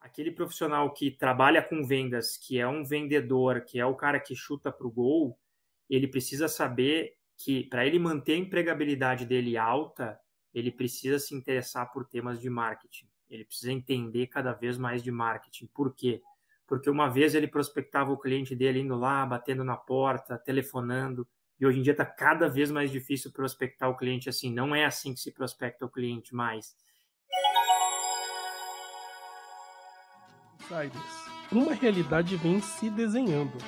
aquele profissional que trabalha com vendas, que é um vendedor, que é o cara que chuta para o gol, ele precisa saber que para ele manter a empregabilidade dele alta, ele precisa se interessar por temas de marketing. Ele precisa entender cada vez mais de marketing. Por quê? Porque uma vez ele prospectava o cliente dele indo lá, batendo na porta, telefonando, e hoje em dia está cada vez mais difícil prospectar o cliente assim. Não é assim que se prospecta o cliente mais. Insiders. Uma realidade vem se desenhando.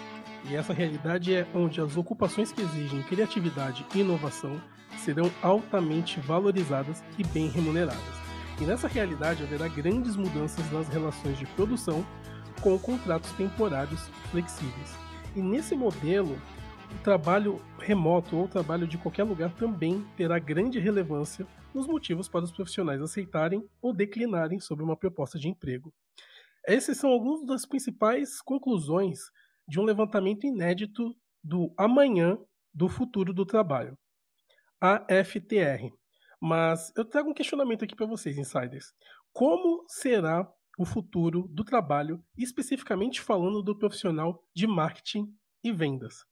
E essa realidade é onde as ocupações que exigem criatividade e inovação serão altamente valorizadas e bem remuneradas. E nessa realidade haverá grandes mudanças nas relações de produção com contratos temporários flexíveis. E nesse modelo, o trabalho remoto ou o trabalho de qualquer lugar também terá grande relevância nos motivos para os profissionais aceitarem ou declinarem sobre uma proposta de emprego. Essas são algumas das principais conclusões de um levantamento inédito do Amanhã do Futuro do Trabalho, AFTR. Mas eu trago um questionamento aqui para vocês, insiders. Como será o futuro do trabalho, especificamente falando do profissional de marketing e vendas?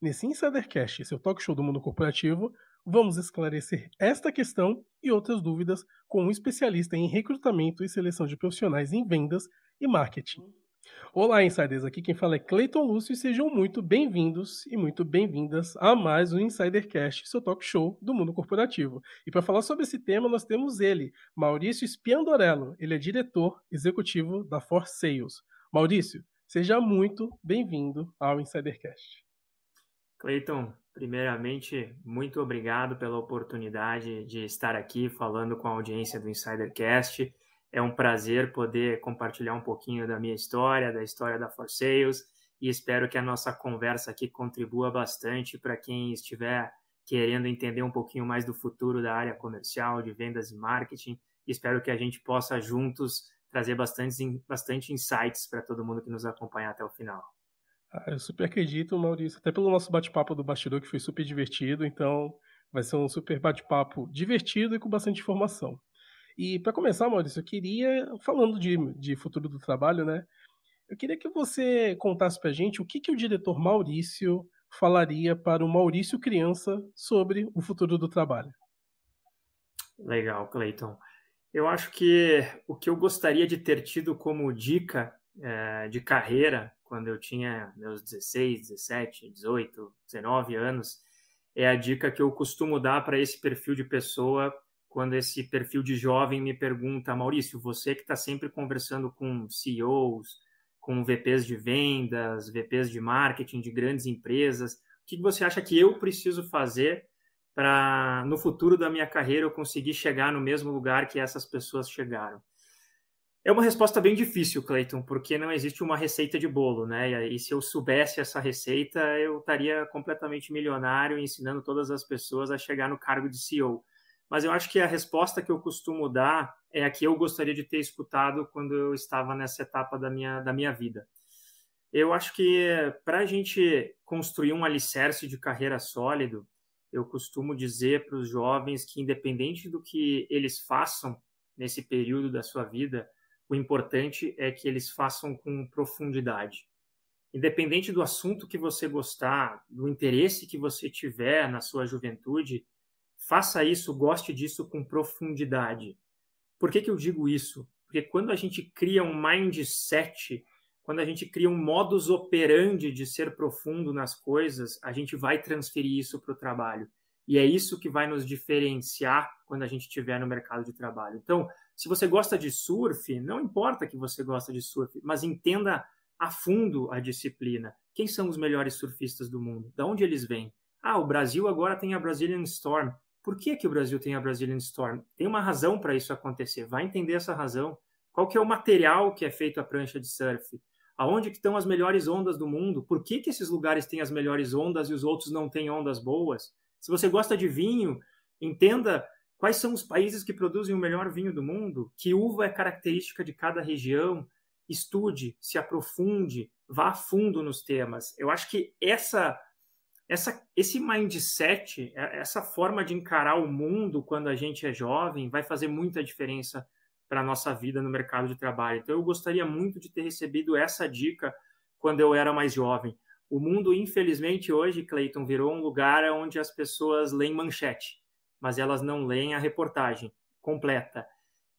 Nesse Insidercast, seu talk show do mundo corporativo, vamos esclarecer esta questão e outras dúvidas com um especialista em recrutamento e seleção de profissionais em vendas e marketing. Olá, insiders! Aqui quem fala é Cleiton Lúcio e sejam muito bem-vindos e muito bem-vindas a mais um Insidercast, seu talk show do mundo corporativo. E para falar sobre esse tema, nós temos ele, Maurício Spiandorello. Ele é diretor executivo da Force Sales. Maurício, seja muito bem-vindo ao Insidercast. Cleiton, primeiramente, muito obrigado pela oportunidade de estar aqui falando com a audiência do Insidercast é um prazer poder compartilhar um pouquinho da minha história, da história da For Sales, e espero que a nossa conversa aqui contribua bastante para quem estiver querendo entender um pouquinho mais do futuro da área comercial, de vendas e marketing. Espero que a gente possa juntos trazer bastante, bastante insights para todo mundo que nos acompanha até o final. Ah, eu super acredito, Maurício, até pelo nosso bate-papo do bastidor, que foi super divertido. Então, vai ser um super bate-papo divertido e com bastante informação. E para começar, Maurício, eu queria, falando de, de futuro do trabalho, né? Eu queria que você contasse para a gente o que, que o diretor Maurício falaria para o Maurício criança sobre o futuro do trabalho. Legal, Cleiton. Eu acho que o que eu gostaria de ter tido como dica é, de carreira quando eu tinha meus 16, 17, 18, 19 anos é a dica que eu costumo dar para esse perfil de pessoa quando esse perfil de jovem me pergunta, Maurício, você que está sempre conversando com CEOs, com VPs de vendas, VPs de marketing de grandes empresas, o que você acha que eu preciso fazer para, no futuro da minha carreira, eu conseguir chegar no mesmo lugar que essas pessoas chegaram? É uma resposta bem difícil, Clayton, porque não existe uma receita de bolo, né? E se eu soubesse essa receita, eu estaria completamente milionário ensinando todas as pessoas a chegar no cargo de CEO mas eu acho que a resposta que eu costumo dar é a que eu gostaria de ter escutado quando eu estava nessa etapa da minha, da minha vida. Eu acho que para a gente construir um alicerce de carreira sólido, eu costumo dizer para os jovens que, independente do que eles façam nesse período da sua vida, o importante é que eles façam com profundidade. Independente do assunto que você gostar, do interesse que você tiver na sua juventude, Faça isso, goste disso com profundidade. Por que, que eu digo isso? Porque quando a gente cria um mindset, quando a gente cria um modus operandi de ser profundo nas coisas, a gente vai transferir isso para o trabalho. E é isso que vai nos diferenciar quando a gente estiver no mercado de trabalho. Então, se você gosta de surf, não importa que você gosta de surf, mas entenda a fundo a disciplina. Quem são os melhores surfistas do mundo? Da onde eles vêm? Ah, o Brasil agora tem a Brazilian Storm. Por que, que o Brasil tem a Brazilian Storm? Tem uma razão para isso acontecer. Vai entender essa razão. Qual que é o material que é feito a prancha de surf? Aonde que estão as melhores ondas do mundo? Por que, que esses lugares têm as melhores ondas e os outros não têm ondas boas? Se você gosta de vinho, entenda quais são os países que produzem o melhor vinho do mundo, que uva é característica de cada região, estude, se aprofunde, vá a fundo nos temas. Eu acho que essa essa, esse mindset, é, essa forma de encarar o mundo quando a gente é jovem, vai fazer muita diferença para a nossa vida no mercado de trabalho. Então, eu gostaria muito de ter recebido essa dica quando eu era mais jovem. O mundo, infelizmente, hoje, Clayton, virou um lugar onde as pessoas leem manchete, mas elas não leem a reportagem completa.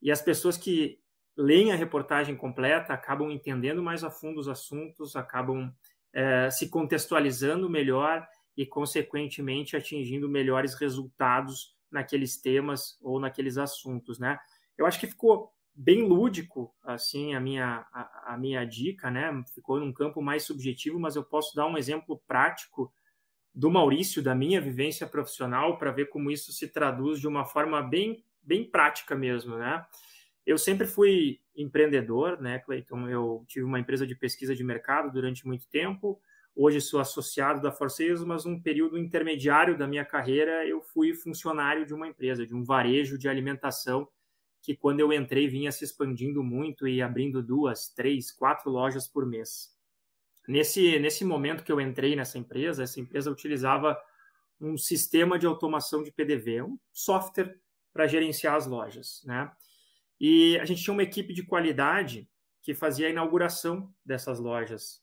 E as pessoas que leem a reportagem completa acabam entendendo mais a fundo os assuntos, acabam é, se contextualizando melhor e, consequentemente, atingindo melhores resultados naqueles temas ou naqueles assuntos, né? Eu acho que ficou bem lúdico, assim, a minha, a, a, minha dica, né? Ficou num campo mais subjetivo, mas eu posso dar um exemplo prático do Maurício, da minha vivência profissional, para ver como isso se traduz de uma forma bem, bem prática mesmo, né? Eu sempre fui empreendedor, né, Cleiton? Eu tive uma empresa de pesquisa de mercado durante muito tempo, Hoje sou associado da Forceus, mas um período intermediário da minha carreira eu fui funcionário de uma empresa, de um varejo de alimentação, que quando eu entrei vinha se expandindo muito e abrindo duas, três, quatro lojas por mês. Nesse, nesse momento que eu entrei nessa empresa, essa empresa utilizava um sistema de automação de PDV, um software para gerenciar as lojas, né? E a gente tinha uma equipe de qualidade que fazia a inauguração dessas lojas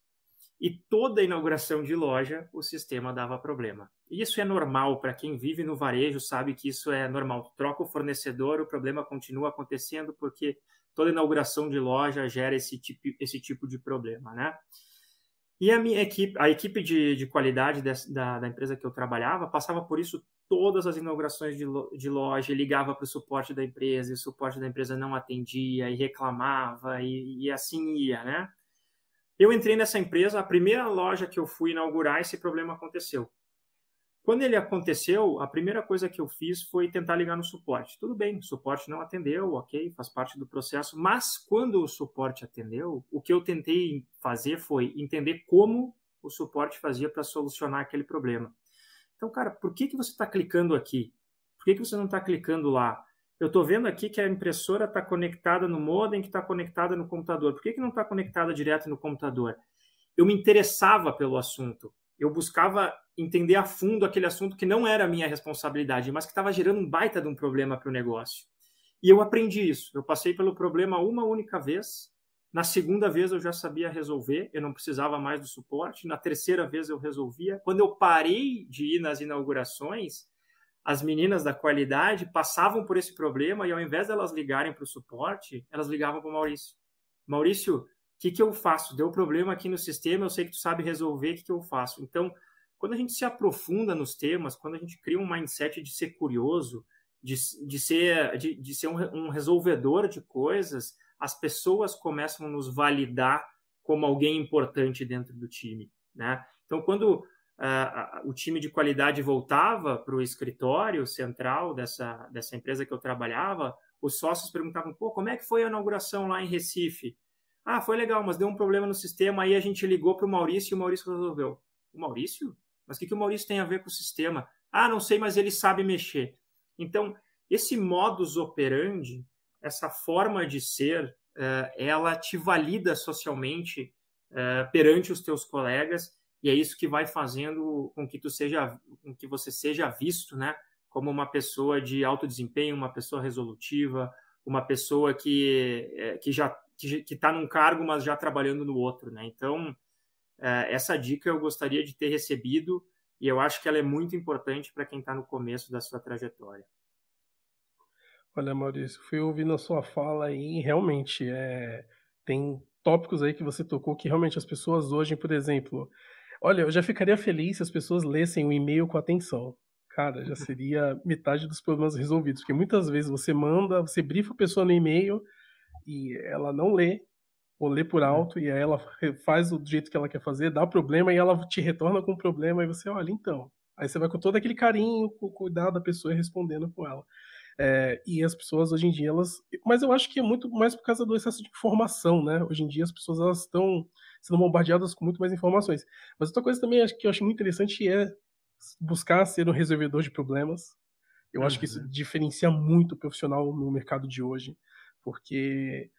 e toda inauguração de loja o sistema dava problema. Isso é normal para quem vive no varejo, sabe que isso é normal. Troca o fornecedor, o problema continua acontecendo porque toda inauguração de loja gera esse tipo, esse tipo de problema, né? E a minha equipe, a equipe de, de qualidade da, da empresa que eu trabalhava passava por isso todas as inaugurações de, de loja, ligava para o suporte da empresa, e o suporte da empresa não atendia e reclamava e, e assim ia, né? Eu entrei nessa empresa, a primeira loja que eu fui inaugurar, esse problema aconteceu. Quando ele aconteceu, a primeira coisa que eu fiz foi tentar ligar no suporte. Tudo bem, o suporte não atendeu, ok, faz parte do processo, mas quando o suporte atendeu, o que eu tentei fazer foi entender como o suporte fazia para solucionar aquele problema. Então, cara, por que, que você está clicando aqui? Por que, que você não está clicando lá? Eu estou vendo aqui que a impressora está conectada no modem, que está conectada no computador. Por que, que não está conectada direto no computador? Eu me interessava pelo assunto. Eu buscava entender a fundo aquele assunto que não era minha responsabilidade, mas que estava gerando um baita de um problema para o negócio. E eu aprendi isso. Eu passei pelo problema uma única vez. Na segunda vez eu já sabia resolver, eu não precisava mais do suporte. Na terceira vez eu resolvia. Quando eu parei de ir nas inaugurações, as meninas da qualidade passavam por esse problema e ao invés delas ligarem para o suporte, elas ligavam para o Maurício. Maurício, o que, que eu faço? Deu problema aqui no sistema, eu sei que tu sabe resolver, o que, que eu faço? Então, quando a gente se aprofunda nos temas, quando a gente cria um mindset de ser curioso, de, de ser, de, de ser um, um resolvedor de coisas, as pessoas começam a nos validar como alguém importante dentro do time. Né? Então, quando uh, o time de qualidade voltava para o escritório central dessa, dessa empresa que eu trabalhava, os sócios perguntavam, pô, como é que foi a inauguração lá em Recife? Ah, foi legal, mas deu um problema no sistema, aí a gente ligou para o Maurício e o Maurício resolveu. O Maurício? Mas o que, que o Maurício tem a ver com o sistema? Ah, não sei, mas ele sabe mexer. Então, esse modus operandi, essa forma de ser, uh, ela te valida socialmente uh, perante os teus colegas e é isso que vai fazendo com que tu seja, com que você seja visto, né, como uma pessoa de alto desempenho, uma pessoa resolutiva, uma pessoa que, é, que já que está num cargo, mas já trabalhando no outro, né? Então, essa dica eu gostaria de ter recebido e eu acho que ela é muito importante para quem está no começo da sua trajetória. Olha, Maurício, fui ouvindo a sua fala e realmente é, tem tópicos aí que você tocou que realmente as pessoas hoje, por exemplo, Olha, eu já ficaria feliz se as pessoas lessem o e-mail com atenção. Cara, já seria metade dos problemas resolvidos. Porque muitas vezes você manda, você brifa a pessoa no e-mail e ela não lê, ou lê por alto, e aí ela faz do jeito que ela quer fazer, dá problema e ela te retorna com o problema, e você, olha, então. Aí você vai com todo aquele carinho, com o cuidado da pessoa e respondendo com ela. É, e as pessoas hoje em dia, elas. Mas eu acho que é muito mais por causa do excesso de informação, né? Hoje em dia as pessoas elas estão sendo bombardeadas com muito mais informações. Mas outra coisa também que eu acho muito interessante é buscar ser um resolvedor de problemas. Eu uhum. acho que isso uhum. diferencia muito o profissional no mercado de hoje, porque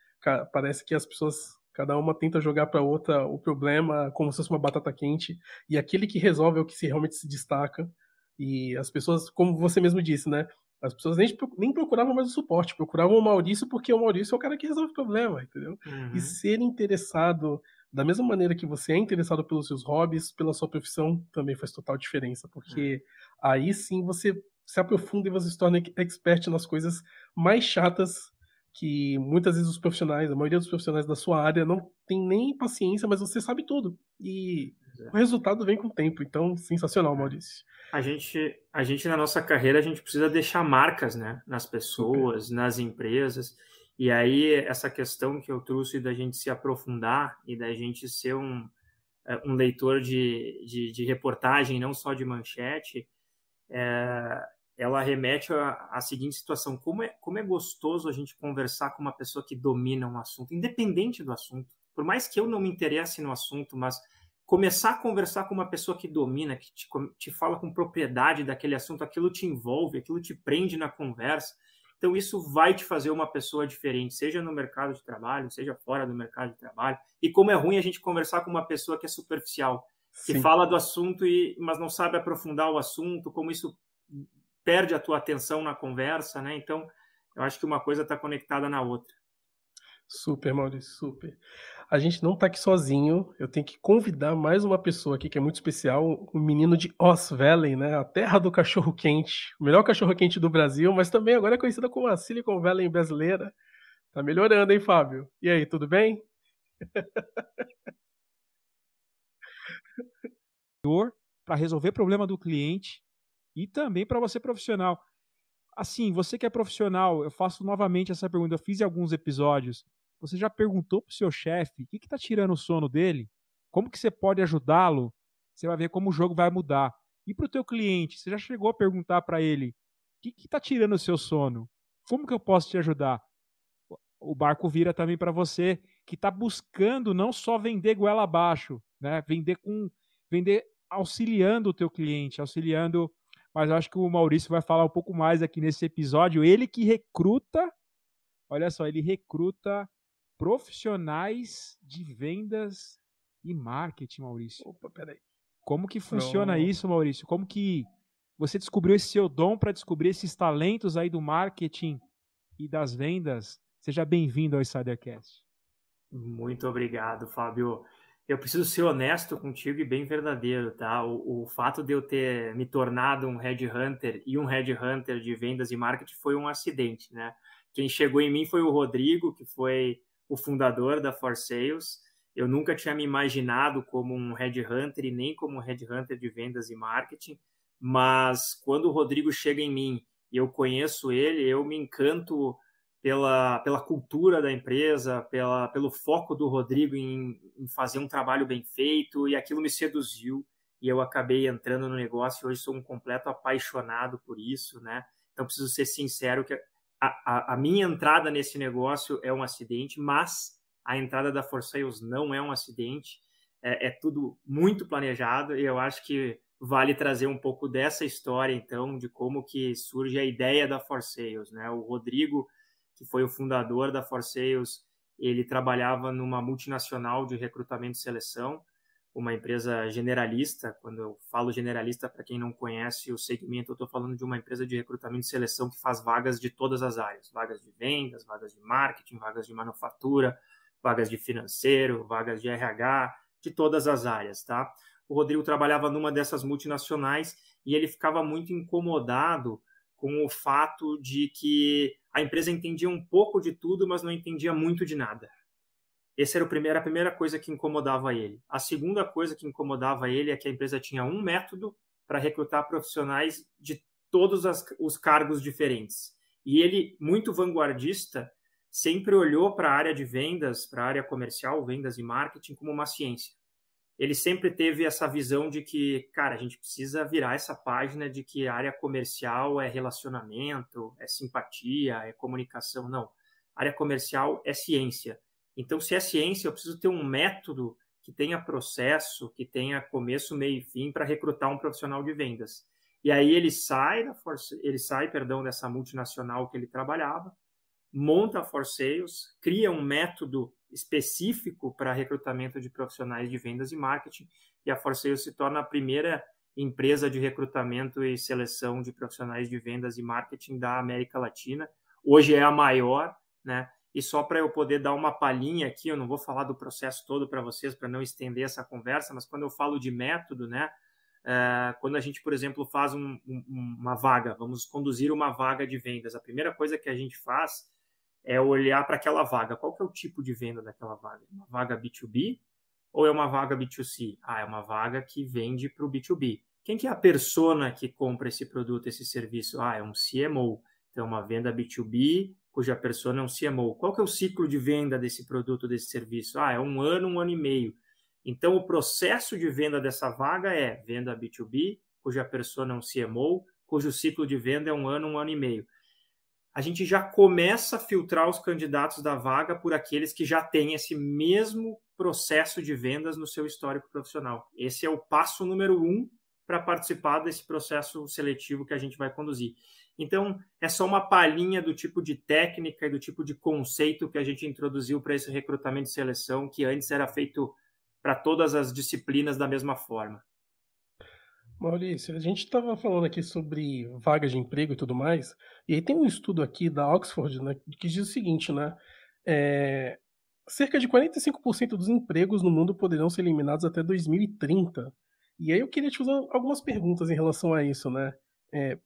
parece que as pessoas, cada uma tenta jogar para outra o problema como se fosse uma batata quente, e aquele que resolve é o que se realmente se destaca. E as pessoas, como você mesmo disse, né? As pessoas nem, nem procuravam mais o suporte, procuravam o Maurício porque o Maurício é o cara que resolve o problema, entendeu? Uhum. E ser interessado da mesma maneira que você é interessado pelos seus hobbies, pela sua profissão, também faz total diferença, porque uhum. aí sim você se aprofunda e você se torna expert nas coisas mais chatas que muitas vezes os profissionais, a maioria dos profissionais da sua área não tem nem paciência, mas você sabe tudo. E o resultado vem com o tempo. Então, sensacional, Maurício. A gente, a gente na nossa carreira, a gente precisa deixar marcas, né, nas pessoas, Super. nas empresas. E aí essa questão que eu trouxe da gente se aprofundar e da gente ser um, é, um leitor de, de, de reportagem, não só de manchete, é, ela remete à, seguinte situação: como é, como é gostoso a gente conversar com uma pessoa que domina um assunto, independente do assunto. Por mais que eu não me interesse no assunto, mas começar a conversar com uma pessoa que domina, que te, te fala com propriedade daquele assunto, aquilo te envolve, aquilo te prende na conversa. Então, isso vai te fazer uma pessoa diferente, seja no mercado de trabalho, seja fora do mercado de trabalho. E como é ruim a gente conversar com uma pessoa que é superficial, que Sim. fala do assunto, e, mas não sabe aprofundar o assunto, como isso perde a tua atenção na conversa, né? Então, eu acho que uma coisa está conectada na outra. Super, Maurício, super. A gente não está aqui sozinho. Eu tenho que convidar mais uma pessoa aqui que é muito especial, um menino de Oz Valley, né? A terra do cachorro quente, o melhor cachorro quente do Brasil, mas também agora é conhecida como a Silicon Valley brasileira. Tá melhorando, hein, Fábio? E aí, tudo bem? para resolver problema do cliente e também para você profissional. Assim, você que é profissional, eu faço novamente essa pergunta. Eu fiz em alguns episódios. Você já perguntou para o seu chefe o que está tirando o sono dele? Como que você pode ajudá-lo? Você vai ver como o jogo vai mudar. E para o teu cliente, você já chegou a perguntar para ele o que está tirando o seu sono? Como que eu posso te ajudar? O barco vira também para você que está buscando não só vender goela abaixo, né? Vender com vender auxiliando o teu cliente, auxiliando mas eu acho que o Maurício vai falar um pouco mais aqui nesse episódio. Ele que recruta, olha só, ele recruta profissionais de vendas e marketing, Maurício. Opa, peraí. Como que funciona Pronto. isso, Maurício? Como que você descobriu esse seu dom para descobrir esses talentos aí do marketing e das vendas? Seja bem-vindo ao Insidercast. Muito obrigado, Fábio eu preciso ser honesto contigo e bem verdadeiro, tá? O, o, fato de eu ter me tornado um headhunter e um headhunter de vendas e marketing foi um acidente, né? Quem chegou em mim foi o Rodrigo, que foi o fundador da For Sales. Eu nunca tinha me imaginado como um headhunter e nem como um headhunter de vendas e marketing, mas quando o Rodrigo chega em mim e eu conheço ele, eu me encanto pela, pela cultura da empresa, pela, pelo foco do Rodrigo em, em, fazer um trabalho bem feito, e aquilo me seduziu, e eu acabei entrando no negócio, e hoje sou um completo apaixonado por isso, né? Então, preciso ser sincero que a, a, a minha entrada nesse negócio é um acidente, mas a entrada da For não é um acidente, é, é tudo muito planejado, e eu acho que vale trazer um pouco dessa história, então, de como que surge a ideia da For né? O Rodrigo que foi o fundador da For Sales, ele trabalhava numa multinacional de recrutamento e seleção, uma empresa generalista. Quando eu falo generalista, para quem não conhece o segmento, eu estou falando de uma empresa de recrutamento e seleção que faz vagas de todas as áreas: vagas de vendas, vagas de marketing, vagas de manufatura, vagas de financeiro, vagas de RH, de todas as áreas, tá? O Rodrigo trabalhava numa dessas multinacionais e ele ficava muito incomodado com o fato de que a empresa entendia um pouco de tudo, mas não entendia muito de nada. Essa era, a primeira coisa que incomodava ele. A segunda coisa que incomodava ele é que a empresa tinha um método para recrutar profissionais de todos os cargos diferentes. E ele, muito vanguardista, sempre olhou para a área de vendas, para a área comercial, vendas e marketing, como uma ciência ele sempre teve essa visão de que, cara, a gente precisa virar essa página de que a área comercial é relacionamento, é simpatia, é comunicação. Não. A área comercial é ciência. Então, se é ciência, eu preciso ter um método que tenha processo, que tenha começo, meio e fim para recrutar um profissional de vendas. E aí ele sai da força, ele sai, perdão, dessa multinacional que ele trabalhava, monta a For Sales, cria um método específico para recrutamento de profissionais de vendas e marketing, e a For Sales se torna a primeira empresa de recrutamento e seleção de profissionais de vendas e marketing da América Latina. Hoje é a maior, né? E só para eu poder dar uma palhinha aqui, eu não vou falar do processo todo para vocês, para não estender essa conversa, mas quando eu falo de método, né? É, quando a gente, por exemplo, faz um, um, uma vaga, vamos conduzir uma vaga de vendas, a primeira coisa que a gente faz é olhar para aquela vaga. Qual que é o tipo de venda daquela vaga? Uma vaga B2B ou é uma vaga B2C? Ah, é uma vaga que vende para o B2B. Quem que é a persona que compra esse produto, esse serviço? Ah, é um CMO. Então, uma venda B2B cuja persona é um CMO. Qual que é o ciclo de venda desse produto, desse serviço? Ah, é um ano, um ano e meio. Então, o processo de venda dessa vaga é venda B2B, cuja persona é um CMO, cujo ciclo de venda é um ano, um ano e meio. A gente já começa a filtrar os candidatos da vaga por aqueles que já têm esse mesmo processo de vendas no seu histórico profissional. Esse é o passo número um para participar desse processo seletivo que a gente vai conduzir. Então, é só uma palhinha do tipo de técnica e do tipo de conceito que a gente introduziu para esse recrutamento e seleção, que antes era feito para todas as disciplinas da mesma forma. Maurício, a gente estava falando aqui sobre vagas de emprego e tudo mais, e aí tem um estudo aqui da Oxford né, que diz o seguinte, né? É, cerca de 45% dos empregos no mundo poderão ser eliminados até 2030. E aí eu queria te fazer algumas perguntas em relação a isso, né? É,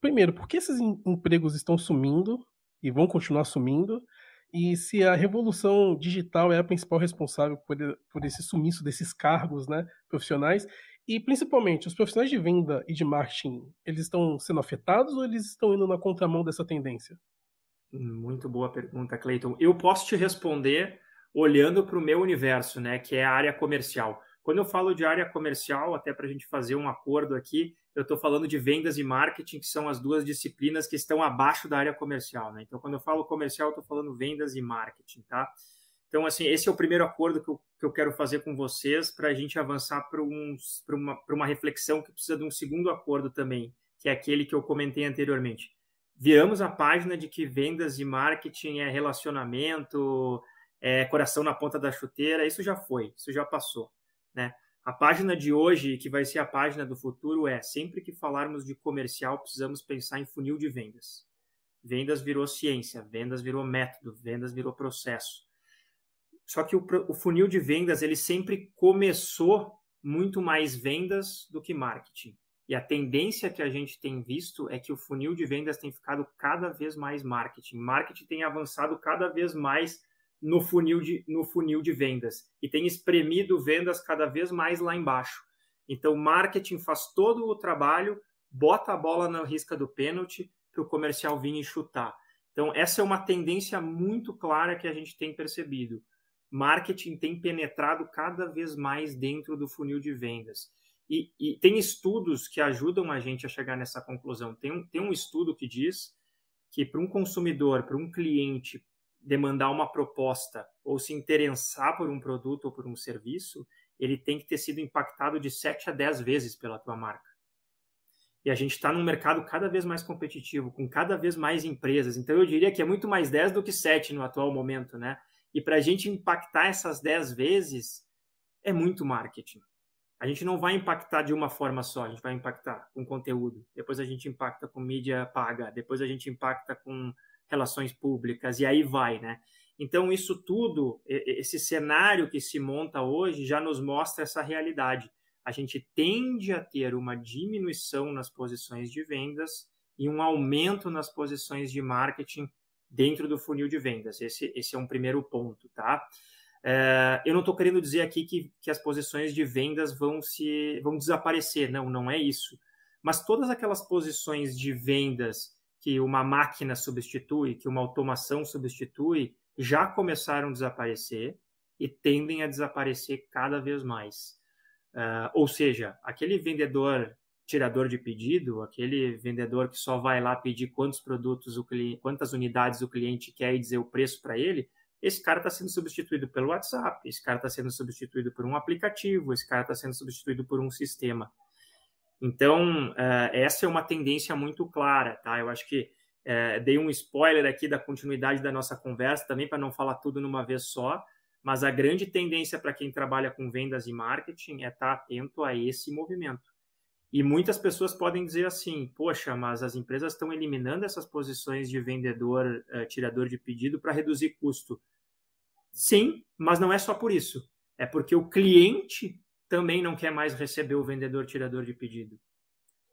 primeiro, por que esses empregos estão sumindo e vão continuar sumindo? E se a revolução digital é a principal responsável por, por esse sumiço desses cargos né, profissionais? E principalmente, os profissionais de venda e de marketing, eles estão sendo afetados ou eles estão indo na contramão dessa tendência? Muito boa pergunta, Cleiton. Eu posso te responder olhando para o meu universo, né, que é a área comercial. Quando eu falo de área comercial, até para a gente fazer um acordo aqui, eu estou falando de vendas e marketing, que são as duas disciplinas que estão abaixo da área comercial. Né? Então, quando eu falo comercial, eu estou falando vendas e marketing. Tá? Então, assim, esse é o primeiro acordo que eu, que eu quero fazer com vocês para a gente avançar para um, uma, uma reflexão que precisa de um segundo acordo também, que é aquele que eu comentei anteriormente. Viramos a página de que vendas e marketing é relacionamento, é coração na ponta da chuteira, isso já foi, isso já passou. Né? A página de hoje, que vai ser a página do futuro, é sempre que falarmos de comercial, precisamos pensar em funil de vendas. Vendas virou ciência, vendas virou método, vendas virou processo. Só que o, o funil de vendas ele sempre começou muito mais vendas do que marketing. E a tendência que a gente tem visto é que o funil de vendas tem ficado cada vez mais marketing. Marketing tem avançado cada vez mais no funil de, no funil de vendas e tem espremido vendas cada vez mais lá embaixo. Então, marketing faz todo o trabalho, bota a bola na risca do pênalti para o comercial vir e chutar. Então, essa é uma tendência muito clara que a gente tem percebido. Marketing tem penetrado cada vez mais dentro do funil de vendas. E, e tem estudos que ajudam a gente a chegar nessa conclusão. Tem um, tem um estudo que diz que para um consumidor, para um cliente demandar uma proposta ou se interessar por um produto ou por um serviço, ele tem que ter sido impactado de 7 a 10 vezes pela tua marca. E a gente está num mercado cada vez mais competitivo, com cada vez mais empresas. Então eu diria que é muito mais 10 do que 7 no atual momento, né? E para a gente impactar essas 10 vezes, é muito marketing. A gente não vai impactar de uma forma só, a gente vai impactar com conteúdo, depois a gente impacta com mídia paga, depois a gente impacta com relações públicas, e aí vai, né? Então, isso tudo, esse cenário que se monta hoje já nos mostra essa realidade. A gente tende a ter uma diminuição nas posições de vendas e um aumento nas posições de marketing dentro do funil de vendas. Esse, esse é um primeiro ponto, tá? É, eu não estou querendo dizer aqui que, que as posições de vendas vão se vão desaparecer, não, não é isso. Mas todas aquelas posições de vendas que uma máquina substitui, que uma automação substitui, já começaram a desaparecer e tendem a desaparecer cada vez mais. Uh, ou seja, aquele vendedor tirador de pedido, aquele vendedor que só vai lá pedir quantos produtos o cliente, quantas unidades o cliente quer e dizer o preço para ele, esse cara está sendo substituído pelo WhatsApp, esse cara está sendo substituído por um aplicativo, esse cara está sendo substituído por um sistema. Então, uh, essa é uma tendência muito clara, tá? Eu acho que uh, dei um spoiler aqui da continuidade da nossa conversa também, para não falar tudo numa vez só, mas a grande tendência para quem trabalha com vendas e marketing é estar tá atento a esse movimento. E muitas pessoas podem dizer assim: poxa, mas as empresas estão eliminando essas posições de vendedor, uh, tirador de pedido para reduzir custo. Sim, mas não é só por isso. É porque o cliente também não quer mais receber o vendedor tirador de pedido.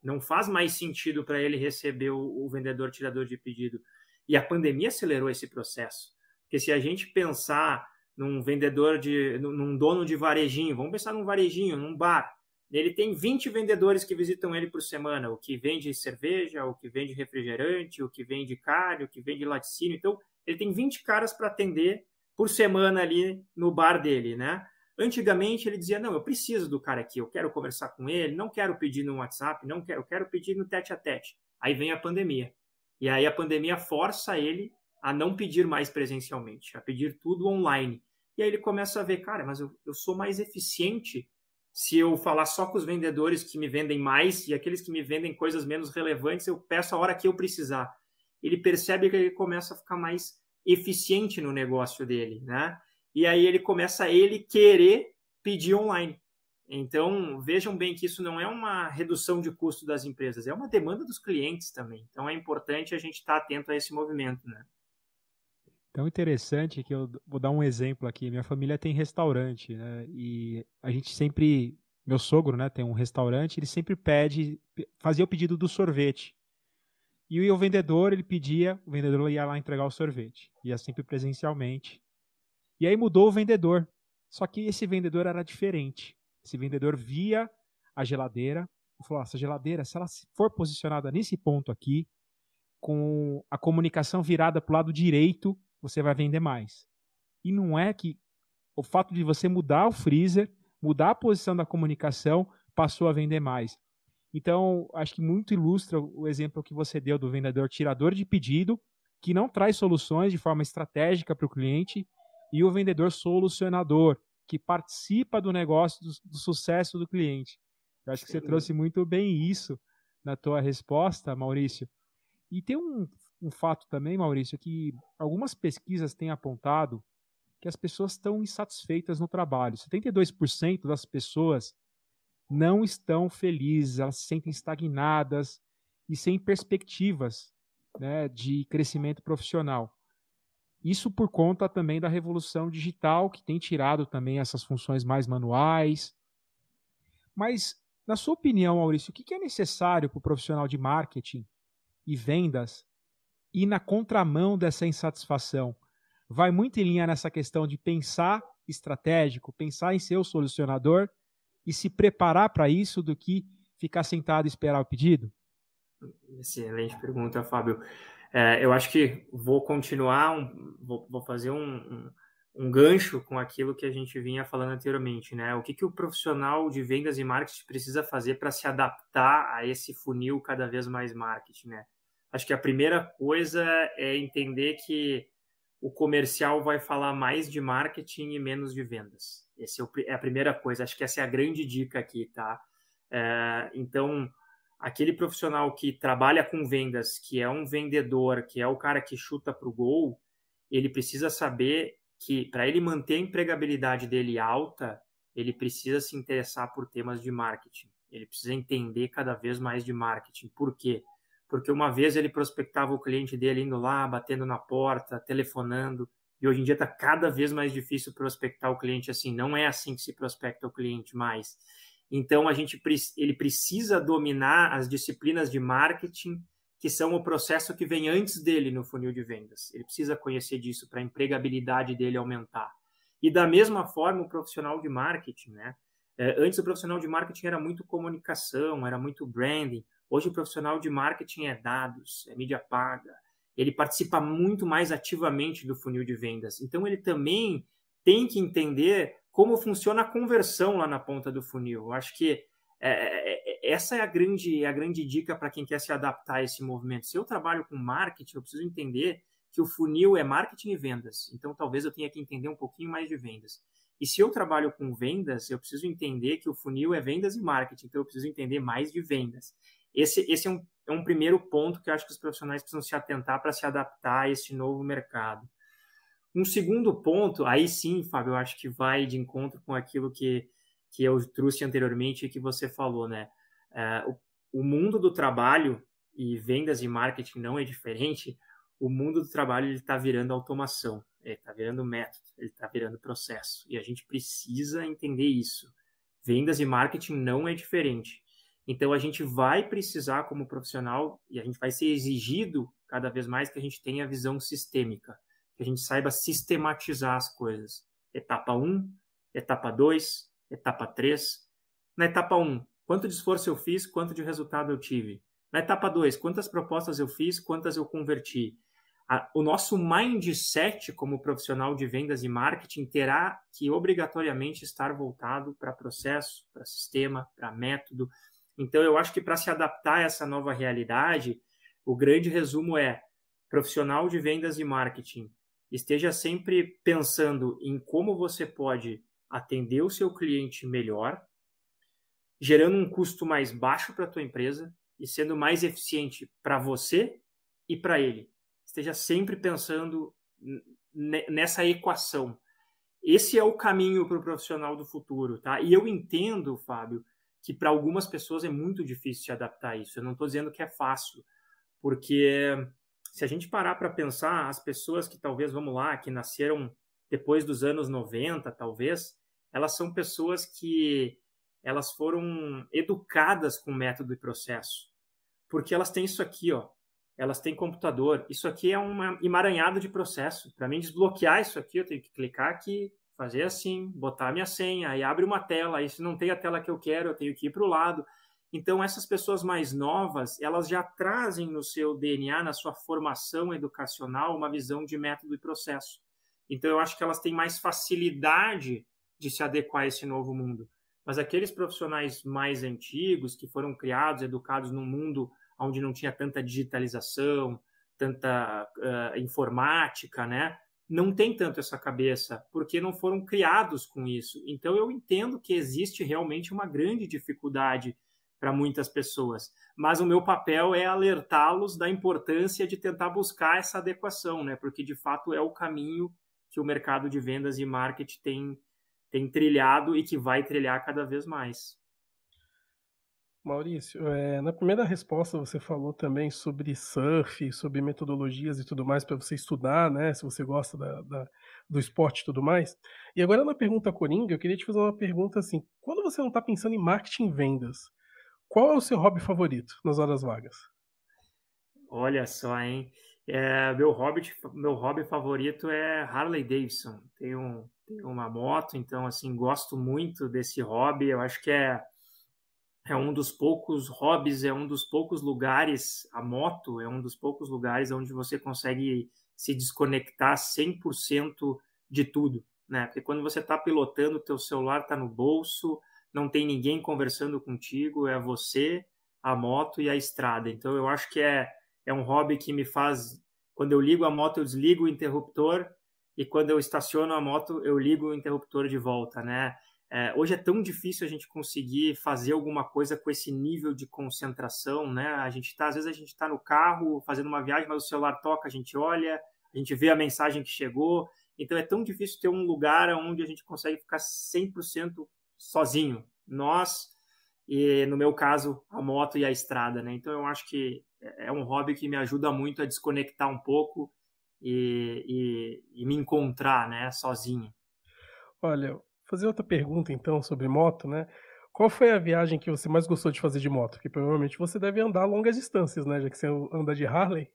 Não faz mais sentido para ele receber o, o vendedor tirador de pedido. E a pandemia acelerou esse processo. Porque se a gente pensar num vendedor de. num dono de varejinho, vamos pensar num varejinho, num bar. Ele tem 20 vendedores que visitam ele por semana, o que vende cerveja, o que vende refrigerante, o que vende carne, o que vende laticínio. Então, ele tem 20 caras para atender por semana ali no bar dele, né? Antigamente ele dizia: Não, eu preciso do cara aqui, eu quero conversar com ele, não quero pedir no WhatsApp, não quero, eu quero pedir no tete a tete. Aí vem a pandemia. E aí a pandemia força ele a não pedir mais presencialmente, a pedir tudo online. E aí ele começa a ver, cara, mas eu, eu sou mais eficiente se eu falar só com os vendedores que me vendem mais e aqueles que me vendem coisas menos relevantes, eu peço a hora que eu precisar. Ele percebe que ele começa a ficar mais eficiente no negócio dele, né? E aí ele começa a ele querer pedir online. Então, vejam bem que isso não é uma redução de custo das empresas, é uma demanda dos clientes também. Então, é importante a gente estar atento a esse movimento, né? Tão interessante que eu vou dar um exemplo aqui. Minha família tem restaurante, né? E a gente sempre, meu sogro, né, tem um restaurante, ele sempre pede, fazia o pedido do sorvete. E o vendedor, ele pedia, o vendedor ia lá entregar o sorvete. Ia sempre presencialmente. E aí mudou o vendedor. Só que esse vendedor era diferente. Esse vendedor via a geladeira e falou: essa geladeira, se ela for posicionada nesse ponto aqui, com a comunicação virada para o lado direito, você vai vender mais. E não é que o fato de você mudar o freezer, mudar a posição da comunicação, passou a vender mais. Então, acho que muito ilustra o exemplo que você deu do vendedor tirador de pedido, que não traz soluções de forma estratégica para o cliente, e o vendedor solucionador, que participa do negócio, do, do sucesso do cliente. Eu acho que você trouxe muito bem isso na tua resposta, Maurício. E tem um, um fato também, Maurício, que algumas pesquisas têm apontado que as pessoas estão insatisfeitas no trabalho. 72% das pessoas não estão felizes, elas se sentem estagnadas e sem perspectivas né, de crescimento profissional. Isso por conta também da revolução digital, que tem tirado também essas funções mais manuais. Mas, na sua opinião, Maurício, o que é necessário para o profissional de marketing e vendas ir na contramão dessa insatisfação? Vai muito em linha nessa questão de pensar estratégico, pensar em ser o solucionador e se preparar para isso do que ficar sentado e esperar o pedido? Excelente pergunta, Fábio. É, eu acho que vou continuar, um, vou, vou, fazer um, um, um, gancho com aquilo que a gente vinha falando anteriormente, né? O que, que o profissional de vendas e marketing precisa fazer para se adaptar a esse funil cada vez mais marketing, né? Acho que a primeira coisa é entender que o comercial vai falar mais de marketing e menos de vendas. Essa é, é a primeira coisa. Acho que essa é a grande dica aqui, tá? É, então, aquele profissional que trabalha com vendas, que é um vendedor, que é o cara que chuta para o gol, ele precisa saber que para ele manter a empregabilidade dele alta, ele precisa se interessar por temas de marketing. Ele precisa entender cada vez mais de marketing. Por quê? Porque uma vez ele prospectava o cliente dele indo lá, batendo na porta, telefonando, e hoje em dia está cada vez mais difícil prospectar o cliente assim. Não é assim que se prospecta o cliente mais. Então a gente ele precisa dominar as disciplinas de marketing que são o processo que vem antes dele no funil de vendas. Ele precisa conhecer disso para a empregabilidade dele aumentar. E da mesma forma o profissional de marketing, né? É, antes o profissional de marketing era muito comunicação, era muito branding. Hoje o profissional de marketing é dados, é mídia paga. Ele participa muito mais ativamente do funil de vendas. Então ele também tem que entender como funciona a conversão lá na ponta do funil. Eu acho que é, é, é essa é a grande, a grande dica para quem quer se adaptar a esse movimento. Se eu trabalho com marketing, eu preciso entender que o funil é marketing e vendas. Então, talvez eu tenha que entender um pouquinho mais de vendas. E se eu trabalho com vendas, eu preciso entender que o funil é vendas e marketing. Então, eu preciso entender mais de vendas. Esse, esse é, um, é um primeiro ponto que eu acho que os profissionais precisam se atentar para se adaptar a esse novo mercado. Um segundo ponto, aí sim, Fábio, eu acho que vai de encontro com aquilo que, que eu trouxe anteriormente e que você falou, né? É, o, o mundo do trabalho e vendas e marketing não é diferente. O mundo do trabalho está virando automação, ele está virando método, ele está virando processo. E a gente precisa entender isso. Vendas e marketing não é diferente. Então a gente vai precisar, como profissional, e a gente vai ser exigido cada vez mais que a gente tenha visão sistêmica, que a gente saiba sistematizar as coisas. Etapa 1, etapa 2, etapa 3. Na etapa 1, quanto de esforço eu fiz, quanto de resultado eu tive. Na etapa 2, quantas propostas eu fiz, quantas eu converti. o nosso mindset como profissional de vendas e marketing terá que obrigatoriamente estar voltado para processo, para sistema, para método. Então, eu acho que para se adaptar a essa nova realidade, o grande resumo é: profissional de vendas e marketing, esteja sempre pensando em como você pode atender o seu cliente melhor, gerando um custo mais baixo para a tua empresa e sendo mais eficiente para você e para ele. Esteja sempre pensando nessa equação. Esse é o caminho para o profissional do futuro, tá? E eu entendo, Fábio, que para algumas pessoas é muito difícil se adaptar a isso. Eu não estou dizendo que é fácil, porque se a gente parar para pensar, as pessoas que talvez, vamos lá, que nasceram depois dos anos 90, talvez, elas são pessoas que elas foram educadas com método e processo. Porque elas têm isso aqui, ó. Elas têm computador. Isso aqui é um emaranhado de processo. Para mim desbloquear isso aqui, eu tenho que clicar aqui, fazer assim, botar minha senha, aí abre uma tela, aí se não tem a tela que eu quero, eu tenho que ir para o lado. Então, essas pessoas mais novas, elas já trazem no seu DNA, na sua formação educacional, uma visão de método e processo. Então, eu acho que elas têm mais facilidade de se adequar a esse novo mundo. Mas aqueles profissionais mais antigos, que foram criados, educados num mundo onde não tinha tanta digitalização, tanta uh, informática, né? Não tem tanto essa cabeça, porque não foram criados com isso. Então eu entendo que existe realmente uma grande dificuldade para muitas pessoas, mas o meu papel é alertá-los da importância de tentar buscar essa adequação, né? Porque de fato é o caminho que o mercado de vendas e marketing tem tem trilhado e que vai trilhar cada vez mais. Maurício, é, na primeira resposta você falou também sobre surf, sobre metodologias e tudo mais para você estudar, né? Se você gosta da, da, do esporte e tudo mais. E agora na pergunta Coringa, eu queria te fazer uma pergunta assim: quando você não está pensando em marketing e vendas, qual é o seu hobby favorito nas horas vagas? Olha só, hein? É, meu, hobby, meu hobby favorito é Harley Davidson. Tenho, tenho uma moto, então assim gosto muito desse hobby. Eu acho que é é um dos poucos hobbies, é um dos poucos lugares, a moto é um dos poucos lugares onde você consegue se desconectar 100% de tudo, né? Porque quando você está pilotando, teu celular está no bolso, não tem ninguém conversando contigo, é você, a moto e a estrada. Então eu acho que é, é um hobby que me faz, quando eu ligo a moto, eu desligo o interruptor e quando eu estaciono a moto, eu ligo o interruptor de volta, né? É, hoje é tão difícil a gente conseguir fazer alguma coisa com esse nível de concentração, né? A gente tá, às vezes a gente está no carro fazendo uma viagem, mas o celular toca, a gente olha, a gente vê a mensagem que chegou. Então é tão difícil ter um lugar onde a gente consegue ficar 100% sozinho. Nós, e no meu caso, a moto e a estrada, né? Então eu acho que é um hobby que me ajuda muito a desconectar um pouco e, e, e me encontrar, né, sozinho. Olha, fazer outra pergunta então sobre moto, né? Qual foi a viagem que você mais gostou de fazer de moto? Porque provavelmente você deve andar longas distâncias, né? Já que você anda de Harley.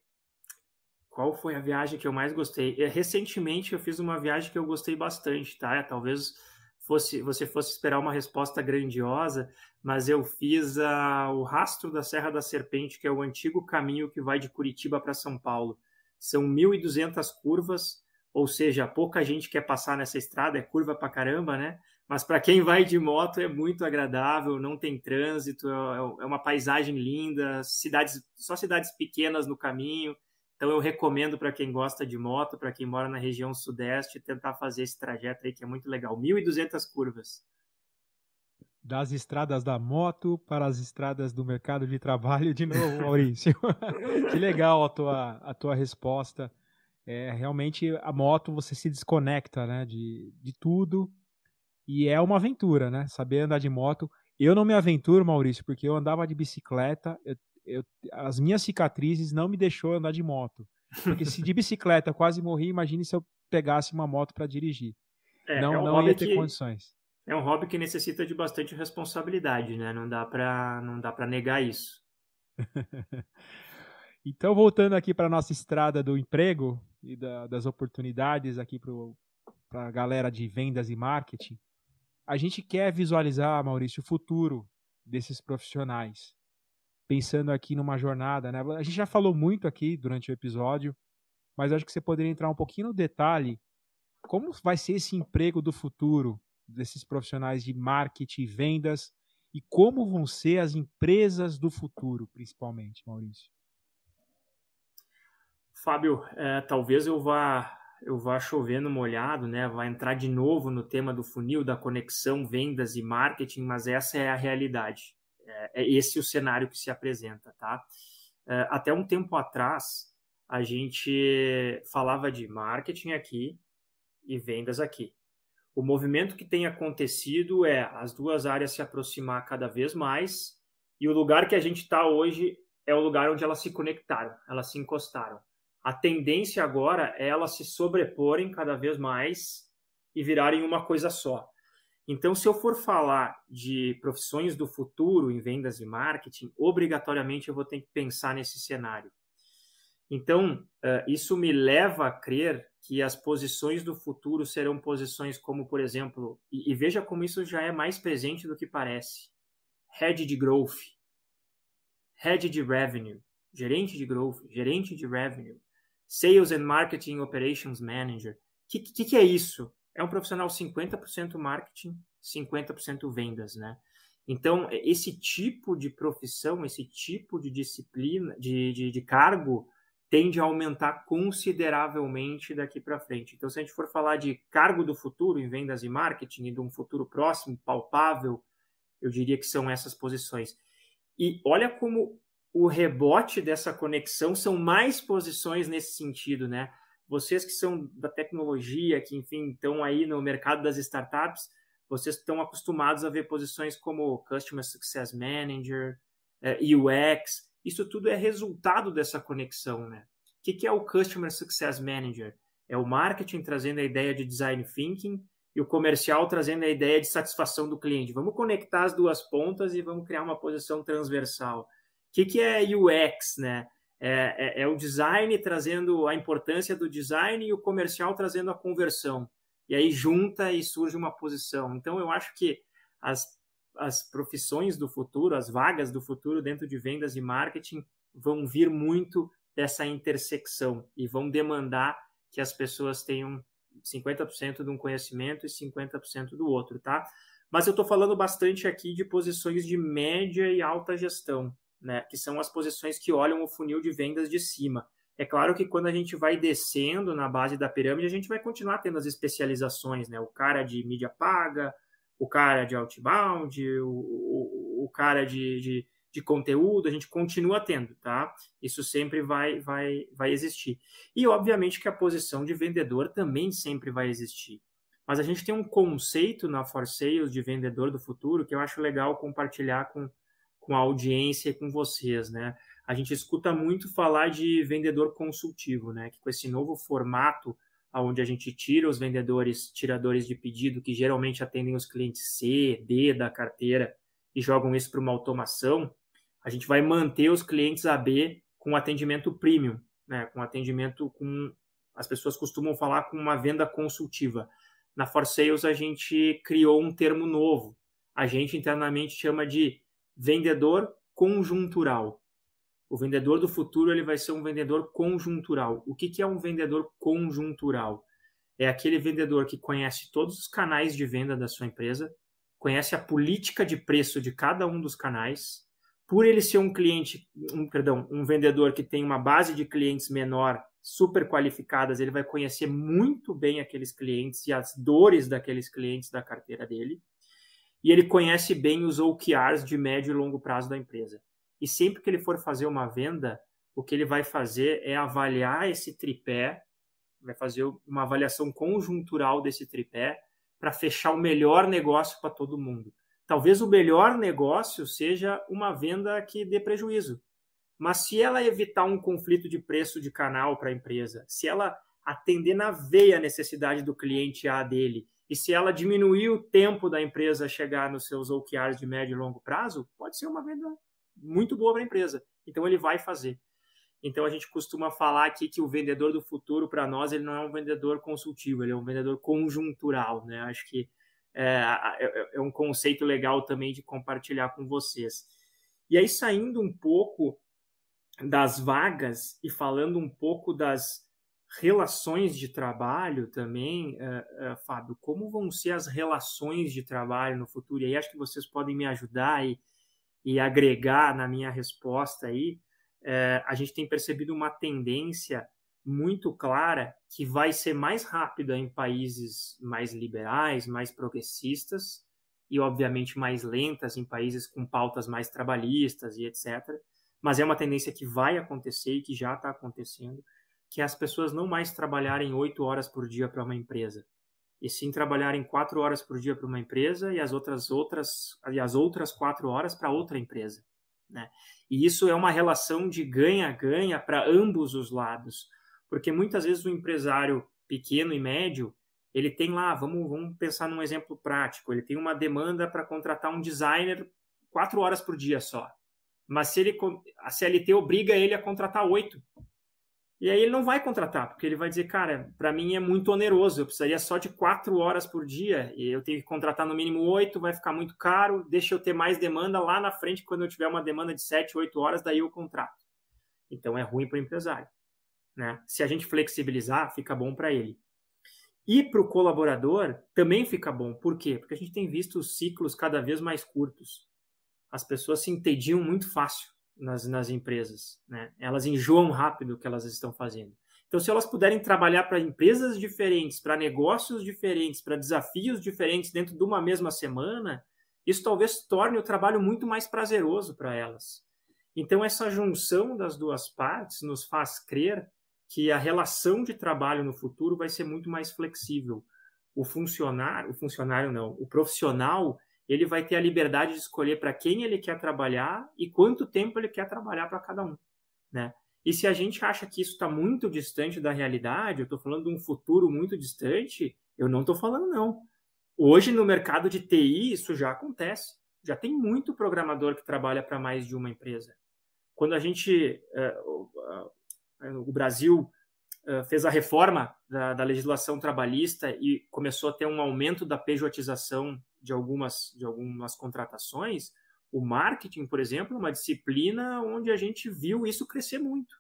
Qual foi a viagem que eu mais gostei? É, recentemente eu fiz uma viagem que eu gostei bastante, tá? Talvez fosse você fosse esperar uma resposta grandiosa, mas eu fiz a, o rastro da Serra da Serpente, que é o antigo caminho que vai de Curitiba para São Paulo. São 1.200 curvas, ou seja, pouca gente quer passar nessa estrada, é curva pra caramba, né? Mas para quem vai de moto é muito agradável, não tem trânsito, é, é, é uma paisagem linda, cidades, só cidades pequenas no caminho. Então eu recomendo para quem gosta de moto, para quem mora na região sudeste, tentar fazer esse trajeto aí que é muito legal, 1200 curvas. Das estradas da moto para as estradas do mercado de trabalho de novo, Maurício. que legal a tua, a tua resposta é, realmente a moto você se desconecta né, de, de tudo e é uma aventura, né? Saber andar de moto. Eu não me aventuro, Maurício, porque eu andava de bicicleta, eu, eu, as minhas cicatrizes não me deixou andar de moto. Porque se de bicicleta quase morri, imagine se eu pegasse uma moto para dirigir. É, não, é um não ia ter que, condições. É um hobby que necessita de bastante responsabilidade, né? Não dá para não dá para negar isso. então, voltando aqui para nossa estrada do emprego e da, das oportunidades aqui para a galera de vendas e marketing, a gente quer visualizar, Maurício, o futuro desses profissionais. Pensando aqui numa jornada, né? A gente já falou muito aqui durante o episódio, mas acho que você poderia entrar um pouquinho no detalhe como vai ser esse emprego do futuro desses profissionais de marketing e vendas e como vão ser as empresas do futuro, principalmente, Maurício? Fábio, é, talvez eu vá eu vá chover no molhado, né? Vai entrar de novo no tema do funil, da conexão, vendas e marketing, mas essa é a realidade. É, é esse o cenário que se apresenta, tá? É, até um tempo atrás, a gente falava de marketing aqui e vendas aqui. O movimento que tem acontecido é as duas áreas se aproximar cada vez mais e o lugar que a gente está hoje é o lugar onde elas se conectaram, elas se encostaram. A tendência agora é elas se sobreporem cada vez mais e virarem uma coisa só. Então, se eu for falar de profissões do futuro em vendas e marketing, obrigatoriamente eu vou ter que pensar nesse cenário. Então, isso me leva a crer que as posições do futuro serão posições como, por exemplo, e, e veja como isso já é mais presente do que parece: head de growth, head de revenue, gerente de growth, gerente de revenue, sales and marketing operations manager. O que, que, que é isso? É um profissional 50% marketing, 50% vendas, né? Então, esse tipo de profissão, esse tipo de disciplina, de, de, de cargo, tende a aumentar consideravelmente daqui para frente. Então, se a gente for falar de cargo do futuro em vendas e marketing e de um futuro próximo, palpável, eu diria que são essas posições. E olha como o rebote dessa conexão são mais posições nesse sentido, né? Vocês que são da tecnologia, que enfim estão aí no mercado das startups, vocês estão acostumados a ver posições como Customer Success Manager, eh, UX, isso tudo é resultado dessa conexão, né? O que, é o Customer Success Manager? É o marketing trazendo a ideia de design thinking e o comercial trazendo a ideia de satisfação do cliente. Vamos conectar as duas pontas e vamos criar uma posição transversal. O que, que é UX, né? É, é, é, o design trazendo a importância do design e o comercial trazendo a conversão. E aí junta e surge uma posição. Então eu acho que as as profissões do futuro, as vagas do futuro dentro de vendas e marketing vão vir muito dessa intersecção e vão demandar que as pessoas tenham 50% de um conhecimento e 50% do outro, tá? Mas eu estou falando bastante aqui de posições de média e alta gestão, né? Que são as posições que olham o funil de vendas de cima. É claro que quando a gente vai descendo na base da pirâmide, a gente vai continuar tendo as especializações, né? O cara de mídia paga, o cara de outbound, o, o, o cara de, de, de, conteúdo, a gente continua tendo, tá? Isso sempre vai, vai, vai existir. E, obviamente, que a posição de vendedor também sempre vai existir. Mas a gente tem um conceito na For Sales de vendedor do futuro que eu acho legal compartilhar com, com a audiência e com vocês, né? A gente escuta muito falar de vendedor consultivo, né? Que com esse novo formato onde a gente tira os vendedores, tiradores de pedido, que geralmente atendem os clientes C, D da carteira e jogam isso para uma automação, a gente vai manter os clientes AB com atendimento premium, né? com atendimento com. As pessoas costumam falar com uma venda consultiva. Na For Sales, a gente criou um termo novo. A gente internamente chama de vendedor conjuntural. O vendedor do futuro ele vai ser um vendedor conjuntural. O que, que é um vendedor conjuntural? É aquele vendedor que conhece todos os canais de venda da sua empresa, conhece a política de preço de cada um dos canais. Por ele ser um cliente, um, perdão, um vendedor que tem uma base de clientes menor, super qualificadas, ele vai conhecer muito bem aqueles clientes e as dores daqueles clientes da carteira dele. E ele conhece bem os OKRs de médio e longo prazo da empresa. E sempre que ele for fazer uma venda, o que ele vai fazer é avaliar esse tripé, vai fazer uma avaliação conjuntural desse tripé para fechar o melhor negócio para todo mundo. Talvez o melhor negócio seja uma venda que dê prejuízo. Mas se ela evitar um conflito de preço de canal para a empresa, se ela atender na veia a necessidade do cliente A dele, e se ela diminuir o tempo da empresa chegar nos seus OKRs de médio e longo prazo, pode ser uma venda muito boa para a empresa. Então ele vai fazer. Então a gente costuma falar aqui que o vendedor do futuro para nós ele não é um vendedor consultivo, ele é um vendedor conjuntural, né? Acho que é, é, é um conceito legal também de compartilhar com vocês. E aí saindo um pouco das vagas e falando um pouco das relações de trabalho também, uh, uh, Fábio, como vão ser as relações de trabalho no futuro? E aí acho que vocês podem me ajudar e, e agregar na minha resposta aí. Uh, a gente tem percebido uma tendência muito clara que vai ser mais rápida em países mais liberais, mais progressistas e obviamente mais lentas em países com pautas mais trabalhistas e etc. Mas é uma tendência que vai acontecer e que já está acontecendo que as pessoas não mais trabalharem oito horas por dia para uma empresa, e sim trabalharem quatro horas por dia para uma empresa e as outras outras e as outras quatro horas para outra empresa, né? E isso é uma relação de ganha-ganha para ambos os lados, porque muitas vezes o empresário pequeno e médio ele tem lá, vamos, vamos pensar num exemplo prático, ele tem uma demanda para contratar um designer quatro horas por dia só, mas se ele a CLT obriga ele a contratar oito e aí ele não vai contratar, porque ele vai dizer, cara, para mim é muito oneroso, eu precisaria só de quatro horas por dia, e eu tenho que contratar no mínimo oito, vai ficar muito caro, deixa eu ter mais demanda lá na frente, quando eu tiver uma demanda de sete, oito horas, daí eu contrato. Então é ruim para o empresário. Né? Se a gente flexibilizar, fica bom para ele. E para o colaborador também fica bom. Por quê? Porque a gente tem visto os ciclos cada vez mais curtos. As pessoas se entediam muito fácil nas, nas empresas. Né? Elas enjoam rápido o que elas estão fazendo. Então, se elas puderem trabalhar para empresas diferentes, para negócios diferentes, para desafios diferentes dentro de uma mesma semana, isso talvez torne o trabalho muito mais prazeroso para elas. Então, essa junção das duas partes nos faz crer que a relação de trabalho no futuro vai ser muito mais flexível. O funcionário, o funcionário não, o profissional, ele vai ter a liberdade de escolher para quem ele quer trabalhar e quanto tempo ele quer trabalhar para cada um, né? E se a gente acha que isso está muito distante da realidade, eu estou falando de um futuro muito distante, eu não estou falando não. Hoje no mercado de TI isso já acontece, já tem muito programador que trabalha para mais de uma empresa. Quando a gente, uh, uh, o Brasil uh, fez a reforma da, da legislação trabalhista e começou a ter um aumento da pejotização de algumas, de algumas contratações, o marketing, por exemplo, é uma disciplina onde a gente viu isso crescer muito.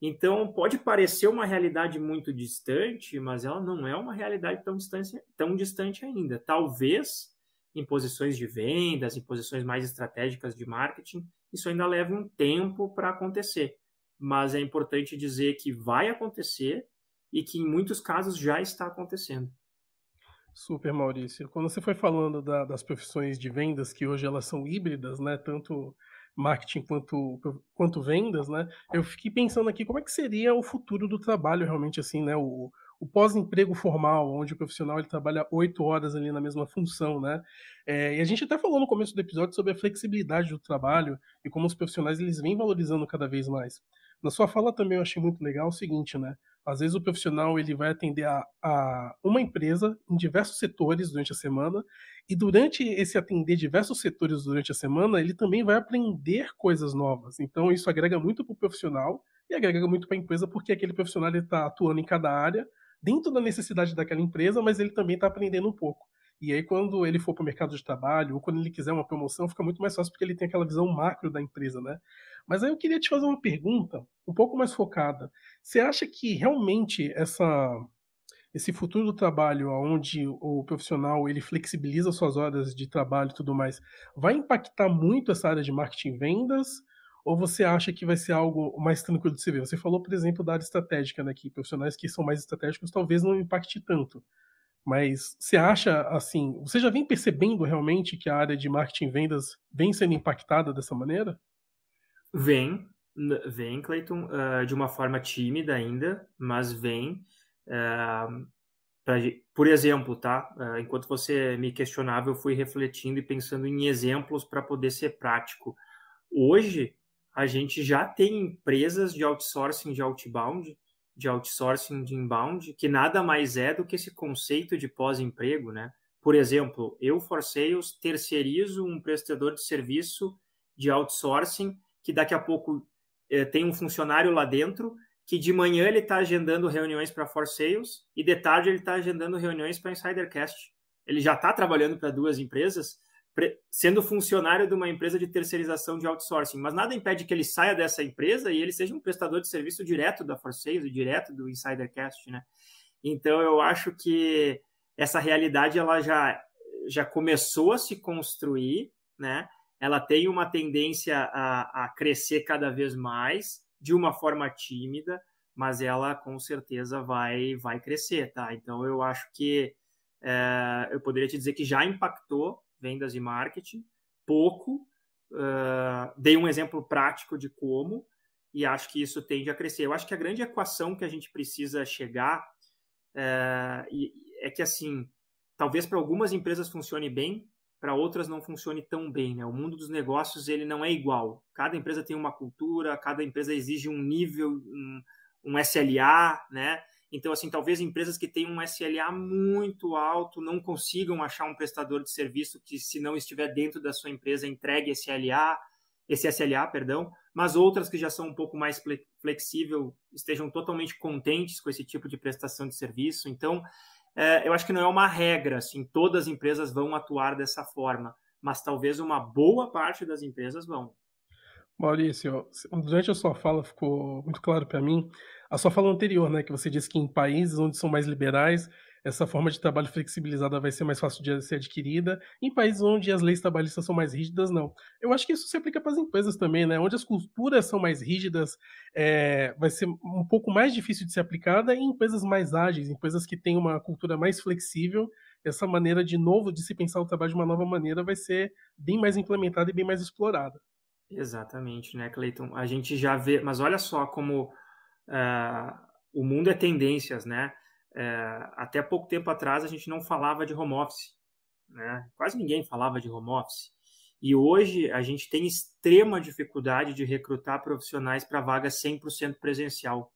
Então, pode parecer uma realidade muito distante, mas ela não é uma realidade tão distante, tão distante ainda. Talvez em posições de vendas, em posições mais estratégicas de marketing, isso ainda leve um tempo para acontecer. Mas é importante dizer que vai acontecer e que em muitos casos já está acontecendo. Super, Maurício. Quando você foi falando da, das profissões de vendas, que hoje elas são híbridas, né? Tanto marketing quanto, quanto vendas, né? Eu fiquei pensando aqui como é que seria o futuro do trabalho realmente assim, né? O, o pós-emprego formal, onde o profissional ele trabalha oito horas ali na mesma função, né? É, e a gente até falou no começo do episódio sobre a flexibilidade do trabalho e como os profissionais eles vêm valorizando cada vez mais. Na sua fala também eu achei muito legal o seguinte, né? Às vezes o profissional ele vai atender a, a, uma empresa em diversos setores durante a semana e durante esse atender diversos setores durante a semana ele também vai aprender coisas novas. Então isso agrega muito para o profissional e agrega muito para a empresa porque aquele profissional está atuando em cada área dentro da necessidade daquela empresa, mas ele também está aprendendo um pouco. E aí, quando ele for para o mercado de trabalho, ou quando ele quiser uma promoção, fica muito mais fácil porque ele tem aquela visão macro da empresa, né? Mas aí eu queria te fazer uma pergunta um pouco mais focada. Você acha que realmente essa, esse futuro do trabalho, onde o profissional ele flexibiliza suas horas de trabalho e tudo mais, vai impactar muito essa área de marketing e vendas? Ou você acha que vai ser algo mais tranquilo de se ver? Você falou, por exemplo, da área estratégica, né, que profissionais que são mais estratégicos talvez não impacte tanto. Mas você acha assim, você já vem percebendo realmente que a área de marketing e vendas vem sendo impactada dessa maneira? Vem, vem, Clayton, uh, de uma forma tímida ainda, mas vem. Uh, Pra, por exemplo, tá? Uh, enquanto você me questionava, eu fui refletindo e pensando em exemplos para poder ser prático. Hoje, a gente já tem empresas de outsourcing de outbound, de outsourcing de inbound, que nada mais é do que esse conceito de pós-emprego, né? Por exemplo, eu, for sales, terceirizo um prestador de serviço de outsourcing que daqui a pouco eh, tem um funcionário lá dentro que de manhã ele está agendando reuniões para for sales e de tarde ele está agendando reuniões para Insidercast. Ele já está trabalhando para duas empresas, sendo funcionário de uma empresa de terceirização de outsourcing, mas nada impede que ele saia dessa empresa e ele seja um prestador de serviço direto da For Sales, direto do Insidercast, né? Então eu acho que essa realidade ela já já começou a se construir, né? Ela tem uma tendência a, a crescer cada vez mais de uma forma tímida, mas ela com certeza vai vai crescer, tá? Então eu acho que é, eu poderia te dizer que já impactou vendas e marketing, pouco. Uh, dei um exemplo prático de como, e acho que isso tende a crescer. Eu acho que a grande equação que a gente precisa chegar é, é que, assim, talvez para algumas empresas funcione bem, para outras não funcione tão bem. Né? O mundo dos negócios ele não é igual. Cada empresa tem uma cultura, cada empresa exige um nível, um, um SLA, né? Então, assim, talvez empresas que têm um SLA muito alto não consigam achar um prestador de serviço que, se não estiver dentro da sua empresa, entregue esse SLA, esse SLA, perdão, mas outras que já são um pouco mais flexível estejam totalmente contentes com esse tipo de prestação de serviço. Então, é, eu acho que não é uma regra, assim, todas as empresas vão atuar dessa forma, mas talvez uma boa parte das empresas vão. Maurício, durante a sua fala ficou muito claro para mim a sua fala anterior, né, que você disse que em países onde são mais liberais, essa forma de trabalho flexibilizada vai ser mais fácil de ser adquirida. Em países onde as leis trabalhistas são mais rígidas, não. Eu acho que isso se aplica para as empresas também, né? Onde as culturas são mais rígidas, é, vai ser um pouco mais difícil de ser aplicada. E em empresas mais ágeis, empresas que têm uma cultura mais flexível, essa maneira de novo de se pensar o trabalho de uma nova maneira vai ser bem mais implementada e bem mais explorada. Exatamente, né, Cleiton? A gente já vê, mas olha só como uh, o mundo é tendências, né? Uh, até pouco tempo atrás a gente não falava de home office, né? Quase ninguém falava de home office. E hoje a gente tem extrema dificuldade de recrutar profissionais para vagas 100% presencial,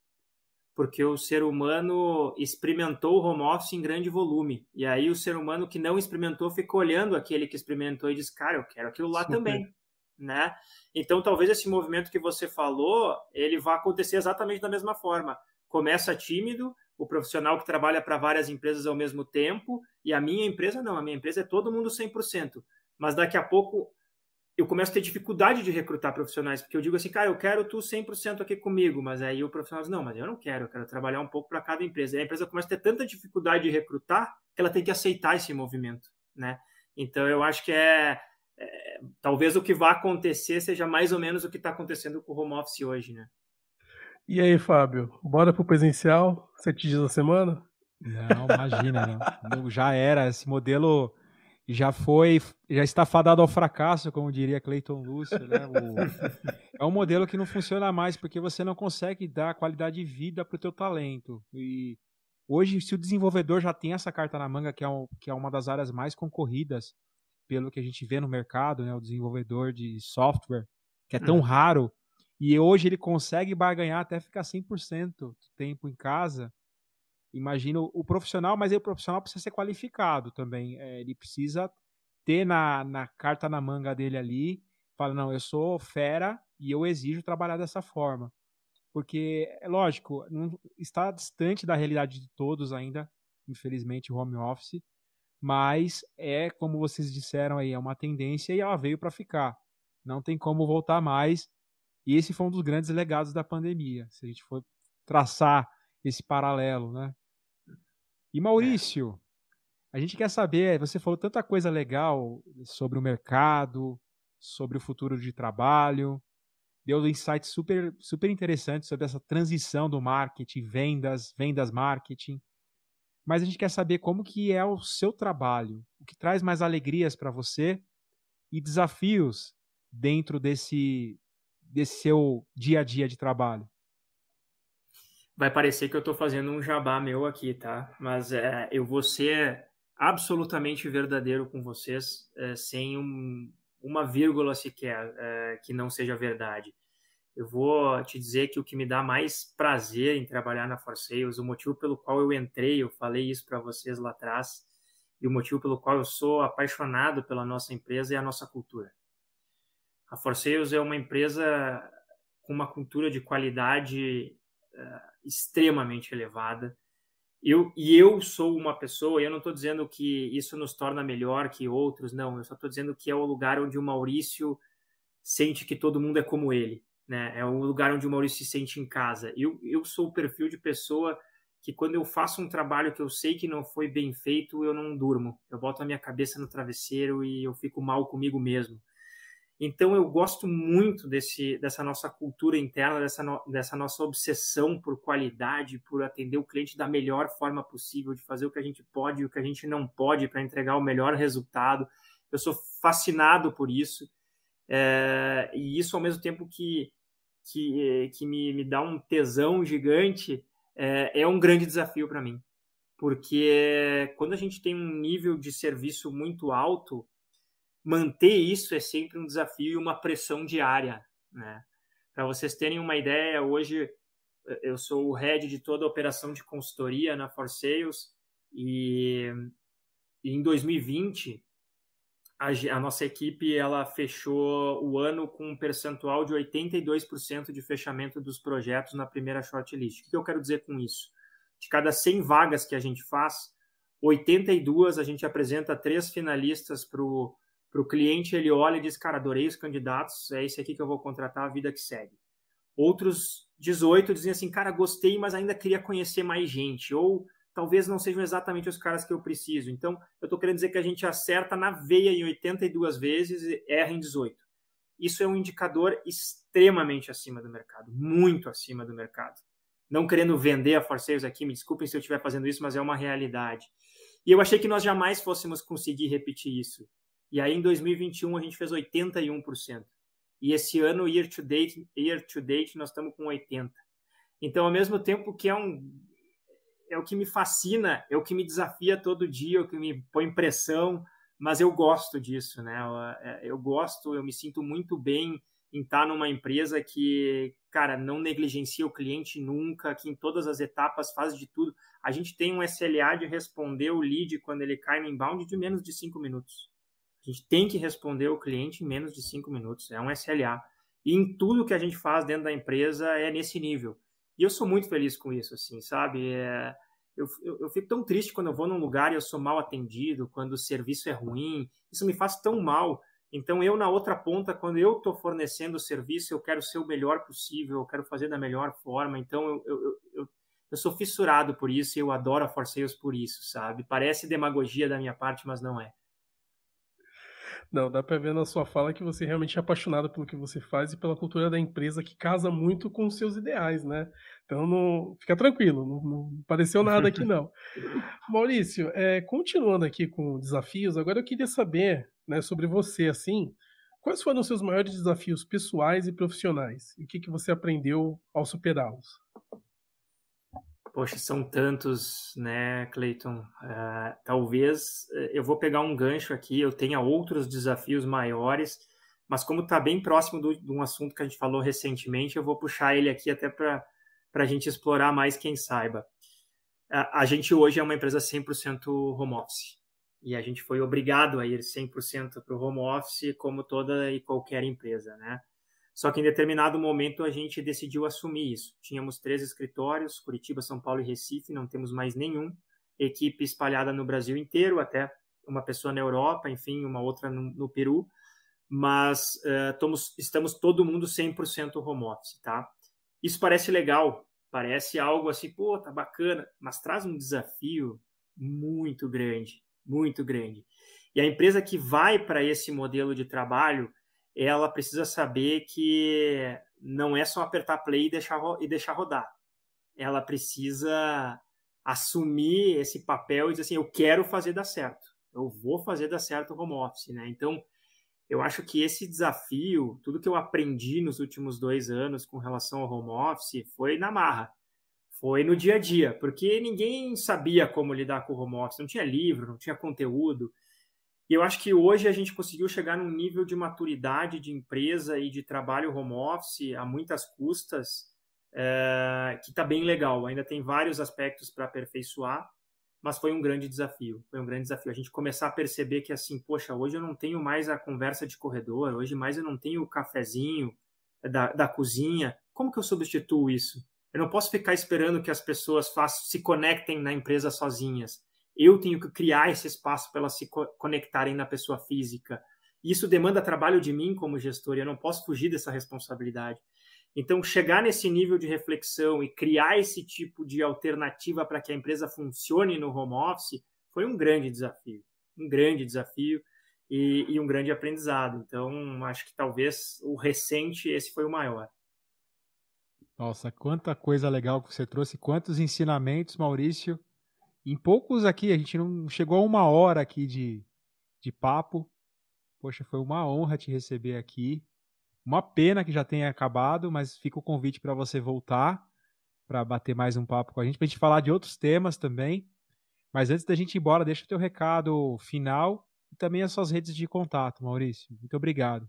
porque o ser humano experimentou o home office em grande volume. E aí o ser humano que não experimentou fica olhando aquele que experimentou e diz: "Cara, eu quero aquilo lá Super. também" né? Então, talvez esse movimento que você falou, ele vá acontecer exatamente da mesma forma. Começa tímido, o profissional que trabalha para várias empresas ao mesmo tempo, e a minha empresa não, a minha empresa é todo mundo 100%. Mas daqui a pouco eu começo a ter dificuldade de recrutar profissionais, porque eu digo assim, cara, eu quero tu 100% aqui comigo, mas aí o profissional diz, não, mas eu não quero, eu quero trabalhar um pouco para cada empresa. E a empresa começa a ter tanta dificuldade de recrutar que ela tem que aceitar esse movimento, né? Então eu acho que é é, talvez o que vai acontecer seja mais ou menos o que está acontecendo com o home office hoje, né? E aí, Fábio, bora pro presencial? Sete dias da semana? Não, imagina, não. Já era, esse modelo já foi, já está fadado ao fracasso, como diria Clayton Lúcio, né? O, é um modelo que não funciona mais porque você não consegue dar qualidade de vida para o teu talento. E hoje, se o desenvolvedor já tem essa carta na manga, que é, um, que é uma das áreas mais concorridas, pelo que a gente vê no mercado, né, o desenvolvedor de software, que é tão hum. raro, e hoje ele consegue barganhar até ficar 100% do tempo em casa. Imagina o, profissional, mas o profissional precisa ser qualificado também. É, ele precisa ter na, na carta na manga dele ali, fala, não, eu sou fera e eu exijo trabalhar dessa forma. Porque, é lógico, não, está distante da realidade de todos ainda, infelizmente, o home office, mas é, como vocês disseram aí, é uma tendência e ela veio para ficar. Não tem como voltar mais. E esse foi um dos grandes legados da pandemia, se a gente for traçar esse paralelo, né? E Maurício, a gente quer saber, você falou tanta coisa legal sobre o mercado, sobre o futuro de trabalho, deu insights super, super interessantes sobre essa transição do marketing, vendas, vendas marketing mas a gente quer saber como que é o seu trabalho, o que traz mais alegrias para você e desafios dentro desse, desse seu dia a dia de trabalho. Vai parecer que eu estou fazendo um jabá meu aqui, tá? Mas é, eu vou ser absolutamente verdadeiro com vocês, é, sem um, uma vírgula sequer é, que não seja verdade. Eu vou te dizer que o que me dá mais prazer em trabalhar na For Sales, o motivo pelo qual eu entrei, eu falei isso para vocês lá atrás, e o motivo pelo qual eu sou apaixonado pela nossa empresa é a nossa cultura. A For Sales é uma empresa com uma cultura de qualidade uh, extremamente elevada. Eu, e eu sou uma pessoa, eu não estou dizendo que isso nos torna melhor que outros, não, eu só estou dizendo que é o lugar onde o Maurício sente que todo mundo é como ele né? É o lugar onde o Maurício se sente em casa. Eu, eu sou o perfil de pessoa que quando eu faço um trabalho que eu sei que não foi bem feito, eu não durmo. Eu boto a minha cabeça no travesseiro e eu fico mal comigo mesmo. Então eu gosto muito desse, dessa nossa cultura interna, dessa, no, dessa nossa obsessão por qualidade, por atender o cliente da melhor forma possível, de fazer o que a gente pode e o que a gente não pode para entregar o melhor resultado. Eu sou fascinado por isso. É, e isso ao mesmo tempo que que, que me, me dá um tesão gigante, é, é um grande desafio para mim. Porque quando a gente tem um nível de serviço muito alto, manter isso é sempre um desafio e uma pressão diária. Né? Para vocês terem uma ideia, hoje eu sou o head de toda a operação de consultoria na For Sales e, e em 2020 a, a, nossa equipe ela fechou o ano com um percentual de 82% de fechamento dos projetos na primeira shortlist. O que eu quero dizer com isso? De cada 100 vagas que a gente faz, 82 a gente apresenta três finalistas para o cliente, ele olha e diz, cara, adorei os candidatos, é esse aqui que eu vou contratar, a vida que segue. Outros 18 dizem assim, cara, gostei, mas ainda queria conhecer mais gente. Ou talvez não sejam exatamente os caras que eu preciso. Então, eu estou querendo dizer que a gente acerta na veia em 82 vezes e erra em 18. Isso é um indicador extremamente acima do mercado, muito acima do mercado. Não querendo vender a Forceiros aqui, me desculpem se eu estiver fazendo isso, mas é uma realidade. E eu achei que nós jamais fôssemos conseguir repetir isso. E aí, em 2021, a gente fez 81%. E esse ano, year to date, year to date nós estamos com 80%. Então, ao mesmo tempo que é um é o que me fascina, é o que me desafia todo dia, é o que me põe pressão, mas eu gosto disso, né? Eu, é, eu gosto, eu me sinto muito bem em estar numa empresa que, cara, não negligencia o cliente nunca, que em todas as etapas faz de tudo. A gente tem um SLA de responder o lead quando ele cai no inbound de menos de cinco minutos. A gente tem que responder o cliente em menos de cinco minutos, é um SLA. E em tudo que a gente faz dentro da empresa é nesse nível. E eu sou muito feliz com isso, assim, sabe? É, eu, eu, eu, fico tão triste quando eu vou num lugar e eu sou mal atendido, quando o serviço é ruim. Isso me faz tão mal. Então, eu, na outra ponta, quando eu estou fornecendo o serviço, eu quero ser o melhor possível, eu quero fazer da melhor forma. Então, eu, eu, eu, eu sou fissurado por isso e eu adoro a For Sales por isso, sabe? Parece demagogia da minha parte, mas não é. Não, dá pra ver na sua fala que você realmente é apaixonado pelo que você faz e pela cultura da empresa que casa muito com os seus ideais, né? Então, não, fica tranquilo, não, não apareceu nada aqui não. Maurício, é, continuando aqui com desafios, agora eu queria saber né, sobre você, assim, quais foram os seus maiores desafios pessoais e profissionais? E o que, que você aprendeu ao superá-los? Poxa, são tantos, né, Clayton? Uh, talvez eh, eu vou pegar um gancho aqui, eu tenha outros desafios maiores, mas como está bem próximo do, de um assunto que a gente falou recentemente, eu vou puxar ele aqui até para a gente explorar mais quem saiba. A gente hoje é uma empresa 100% home office e a gente foi obrigado a ir 100% para o home office, como toda e qualquer empresa, né? Só que em determinado momento a gente decidiu assumir isso. Tínhamos três escritórios, Curitiba, São Paulo e Recife, não temos mais nenhum. Equipe espalhada no Brasil inteiro, até uma pessoa na Europa, enfim, uma outra no, no Peru. Mas uh, tomos, estamos todo mundo 100% home office, tá? Isso parece legal, parece algo assim, pô, tá bacana, mas traz um desafio muito grande, muito grande. E a empresa que vai para esse modelo de trabalho, ela precisa saber que não é só apertar play e deixar, e deixar rodar. Ela precisa assumir esse papel e dizer assim, eu quero fazer dar certo. Eu vou fazer dar certo o home office, né? Então, eu acho que esse desafio, tudo que eu aprendi nos últimos dois anos com relação ao home office, foi na marra. Foi no dia a dia, porque ninguém sabia como lidar com o home office, não tinha livro, não tinha conteúdo. E eu acho que hoje a gente conseguiu chegar num nível de maturidade de empresa e de trabalho home office a muitas custas, é, que está bem legal. Ainda tem vários aspectos para aperfeiçoar, mas foi um grande desafio. Foi um grande desafio a gente começar a perceber que assim, poxa, hoje eu não tenho mais a conversa de corredor, hoje mais eu não tenho o cafezinho da, da cozinha. Como que eu substituo isso? Eu não posso ficar esperando que as pessoas façam, se conectem na empresa sozinhas. Eu tenho que criar esse espaço para elas se conectarem na pessoa física. Isso demanda trabalho de mim como gestor e eu não posso fugir dessa responsabilidade. Então, chegar nesse nível de reflexão e criar esse tipo de alternativa para que a empresa funcione no home office foi um grande desafio. Um grande desafio e, e, um grande aprendizado. Então, acho que talvez o recente, esse foi o maior. Nossa, quanta coisa legal que você trouxe, quantos ensinamentos, Maurício. Em poucos aqui, a gente não chegou a uma hora aqui de, de papo. Poxa, foi uma honra te receber aqui. Uma pena que já tenha acabado, mas fica o convite para você voltar para bater mais um papo com a gente, para a gente falar de outros temas também. Mas antes da gente ir embora, deixa o teu recado final e também as suas redes de contato, Maurício. Muito obrigado.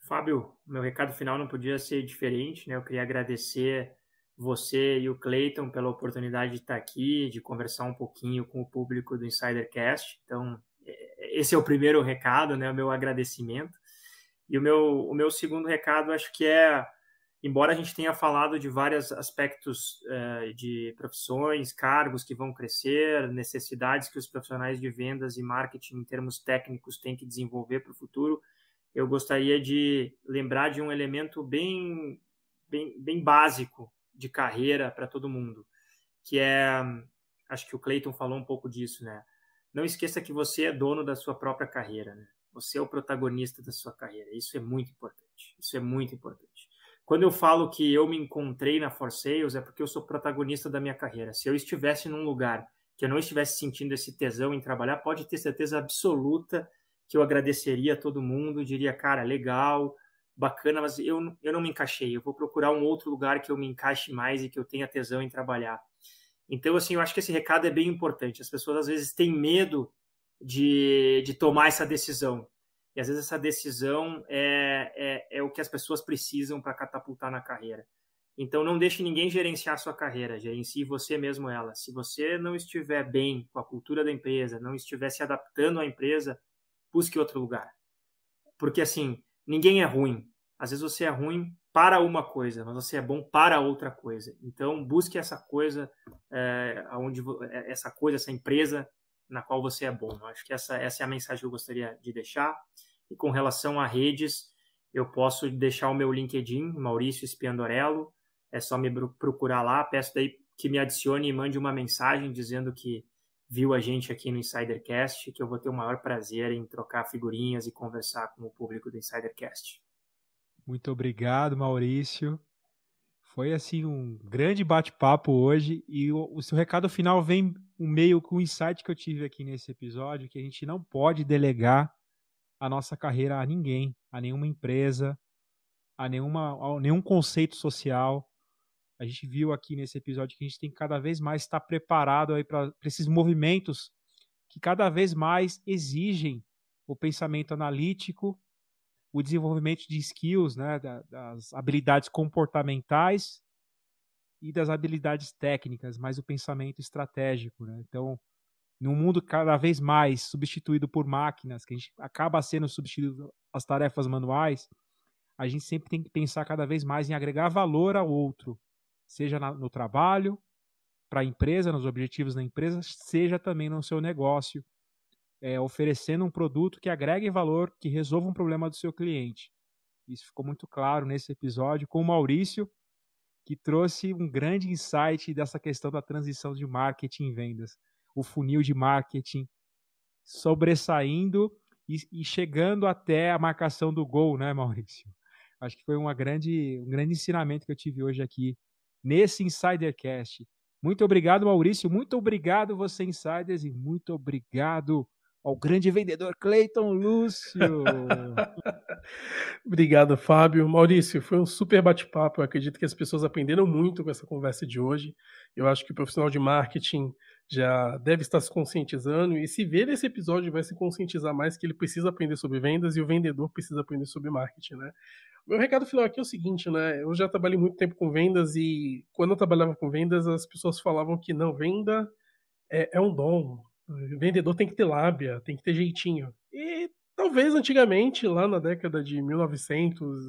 Fábio, meu recado final não podia ser diferente, né? Eu queria agradecer você e o Clayton pela oportunidade de estar aqui, de conversar um pouquinho com o público do Insidercast. Então, é, esse é o primeiro recado, né? O meu agradecimento. E o meu, o meu segundo recado, acho que é, embora a gente tenha falado de vários aspectos uh, de profissões, cargos que vão crescer, necessidades que os profissionais de vendas e marketing em termos técnicos têm que desenvolver para o futuro, eu gostaria de lembrar de um elemento bem, bem, bem básico de carreira para todo mundo, que é, acho que o Clayton falou um pouco disso, né? Não esqueça que você é dono da sua própria carreira, né? Você é o protagonista da sua carreira. Isso é muito importante. Isso é muito importante. Quando eu falo que eu me encontrei na For Sales, é porque eu sou protagonista da minha carreira. Se eu estivesse num lugar que eu não estivesse sentindo esse tesão em trabalhar, pode ter certeza absoluta que eu agradeceria a todo mundo, diria, cara, legal, bacana, mas eu, eu não me encaixei. Eu vou procurar um outro lugar que eu me encaixe mais e que eu tenha tesão em trabalhar. Então, assim, eu acho que esse recado é bem importante. As pessoas às vezes têm medo de, de tomar essa decisão. E às vezes essa decisão é, é, é o que as pessoas precisam para catapultar na carreira. Então não deixe ninguém gerenciar a sua carreira, gerencie você mesmo ela. Se você não estiver bem com a cultura da empresa, não estiver se adaptando à empresa, busque outro lugar. Porque assim, ninguém é ruim. Às vezes você é ruim para uma coisa, mas você é bom para outra coisa. Então busque essa coisa, é, essa coisa, essa empresa na qual você é bom. Eu acho que essa, essa é a mensagem que eu gostaria de deixar. E com relação a redes, eu posso deixar o meu LinkedIn, Maurício Spiandorello. É só me procurar lá. Peço daí que me adicione e mande uma mensagem dizendo que viu a gente aqui no Insidercast, que eu vou ter o maior prazer em trocar figurinhas e conversar com o público do Insidercast. Muito obrigado, Maurício. Foi assim um grande bate-papo hoje e o, o, seu recado final vem um meio com o insight que eu tive aqui nesse episódio, que a gente não pode delegar a nossa carreira a ninguém, a nenhuma empresa, a, nenhuma, a nenhum conceito social. A gente viu aqui nesse episódio que a gente tem que cada vez mais estar preparado aí para esses movimentos que cada vez mais exigem o pensamento analítico o desenvolvimento de skills, né, das habilidades comportamentais e das habilidades técnicas, mais o pensamento estratégico. Né? Então, num mundo cada vez mais substituído por máquinas, que a gente acaba sendo substituído as tarefas manuais, a gente sempre tem que pensar cada vez mais em agregar valor ao outro, seja no trabalho, para a empresa, nos objetivos da empresa, seja também no seu negócio, é, oferecendo um produto que agregue valor, que resolva um problema do seu cliente. Isso ficou muito claro nesse episódio com o Maurício, que trouxe um grande insight dessa questão da transição de marketing e vendas. O funil de marketing sobressaindo e, e chegando até a marcação do gol, né, Maurício? Acho que foi uma grande, um grande ensinamento que eu tive hoje aqui nesse Insidercast. Muito obrigado, Maurício. Muito obrigado, você, Insiders, e muito obrigado, ao grande vendedor Cleiton Lúcio. Obrigado, Fábio. Maurício, foi um super bate-papo. Eu acredito que as pessoas aprenderam muito com essa conversa de hoje. Eu acho que o profissional de marketing já deve estar se conscientizando e se ver esse episódio vai se conscientizar mais que ele precisa aprender sobre vendas e o vendedor precisa aprender sobre marketing, né? Meu recado final aqui é o seguinte, né? Eu já trabalhei muito tempo com vendas e quando eu trabalhava com vendas as pessoas falavam que não, venda é, é um dom, o vendedor tem que ter lábia, tem que ter jeitinho. E talvez antigamente, lá na década de 1900,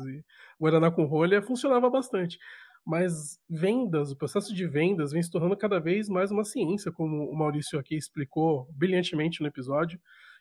Guaraná com rolha funcionava bastante. Mas vendas, o processo de vendas vem se tornando cada vez mais uma ciência, como o Maurício aqui explicou brilhantemente no episódio,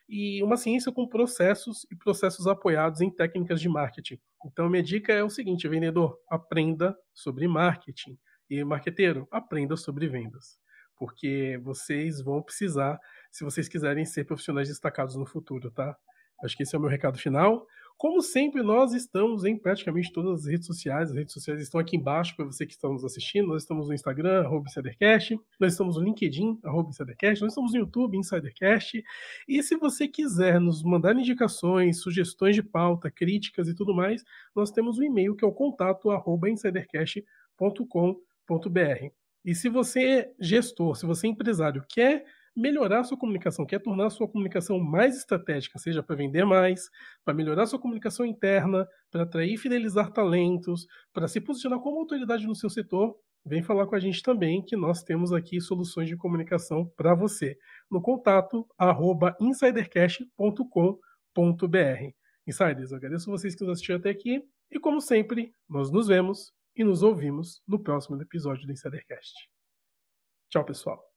e uma ciência com processos e processos apoiados em técnicas de marketing. Então, minha dica é o seguinte, vendedor, aprenda sobre marketing. E marqueteiro, aprenda sobre vendas porque vocês vão precisar se vocês quiserem ser profissionais destacados no futuro, tá? Acho que esse é o meu recado final. Como sempre, nós estamos em praticamente todas as redes sociais. As redes sociais estão aqui embaixo para você que está nos assistindo. Nós estamos no Instagram, arroba Insidercast. Nós estamos no LinkedIn, arroba Insidercast. Nós estamos no YouTube, Insidercast. E se você quiser nos mandar indicações, sugestões de pauta, críticas e tudo mais, nós temos um e-mail que é o contato arroba insidercast.com.br. E se você é gestor, se você é empresário, quer melhorar a sua comunicação, quer tornar a sua comunicação mais estratégica, seja para vender mais, para melhorar a sua comunicação interna, para atrair e fidelizar talentos, para se posicionar como autoridade no seu setor, vem falar com a gente também, que nós temos aqui soluções de comunicação para você. No contato arroba insidercast.com.br. Insiders, eu agradeço vocês que nos assistiram até aqui e, como sempre, nós nos vemos e nos ouvimos no próximo episódio do Insidercast. Tchau, pessoal.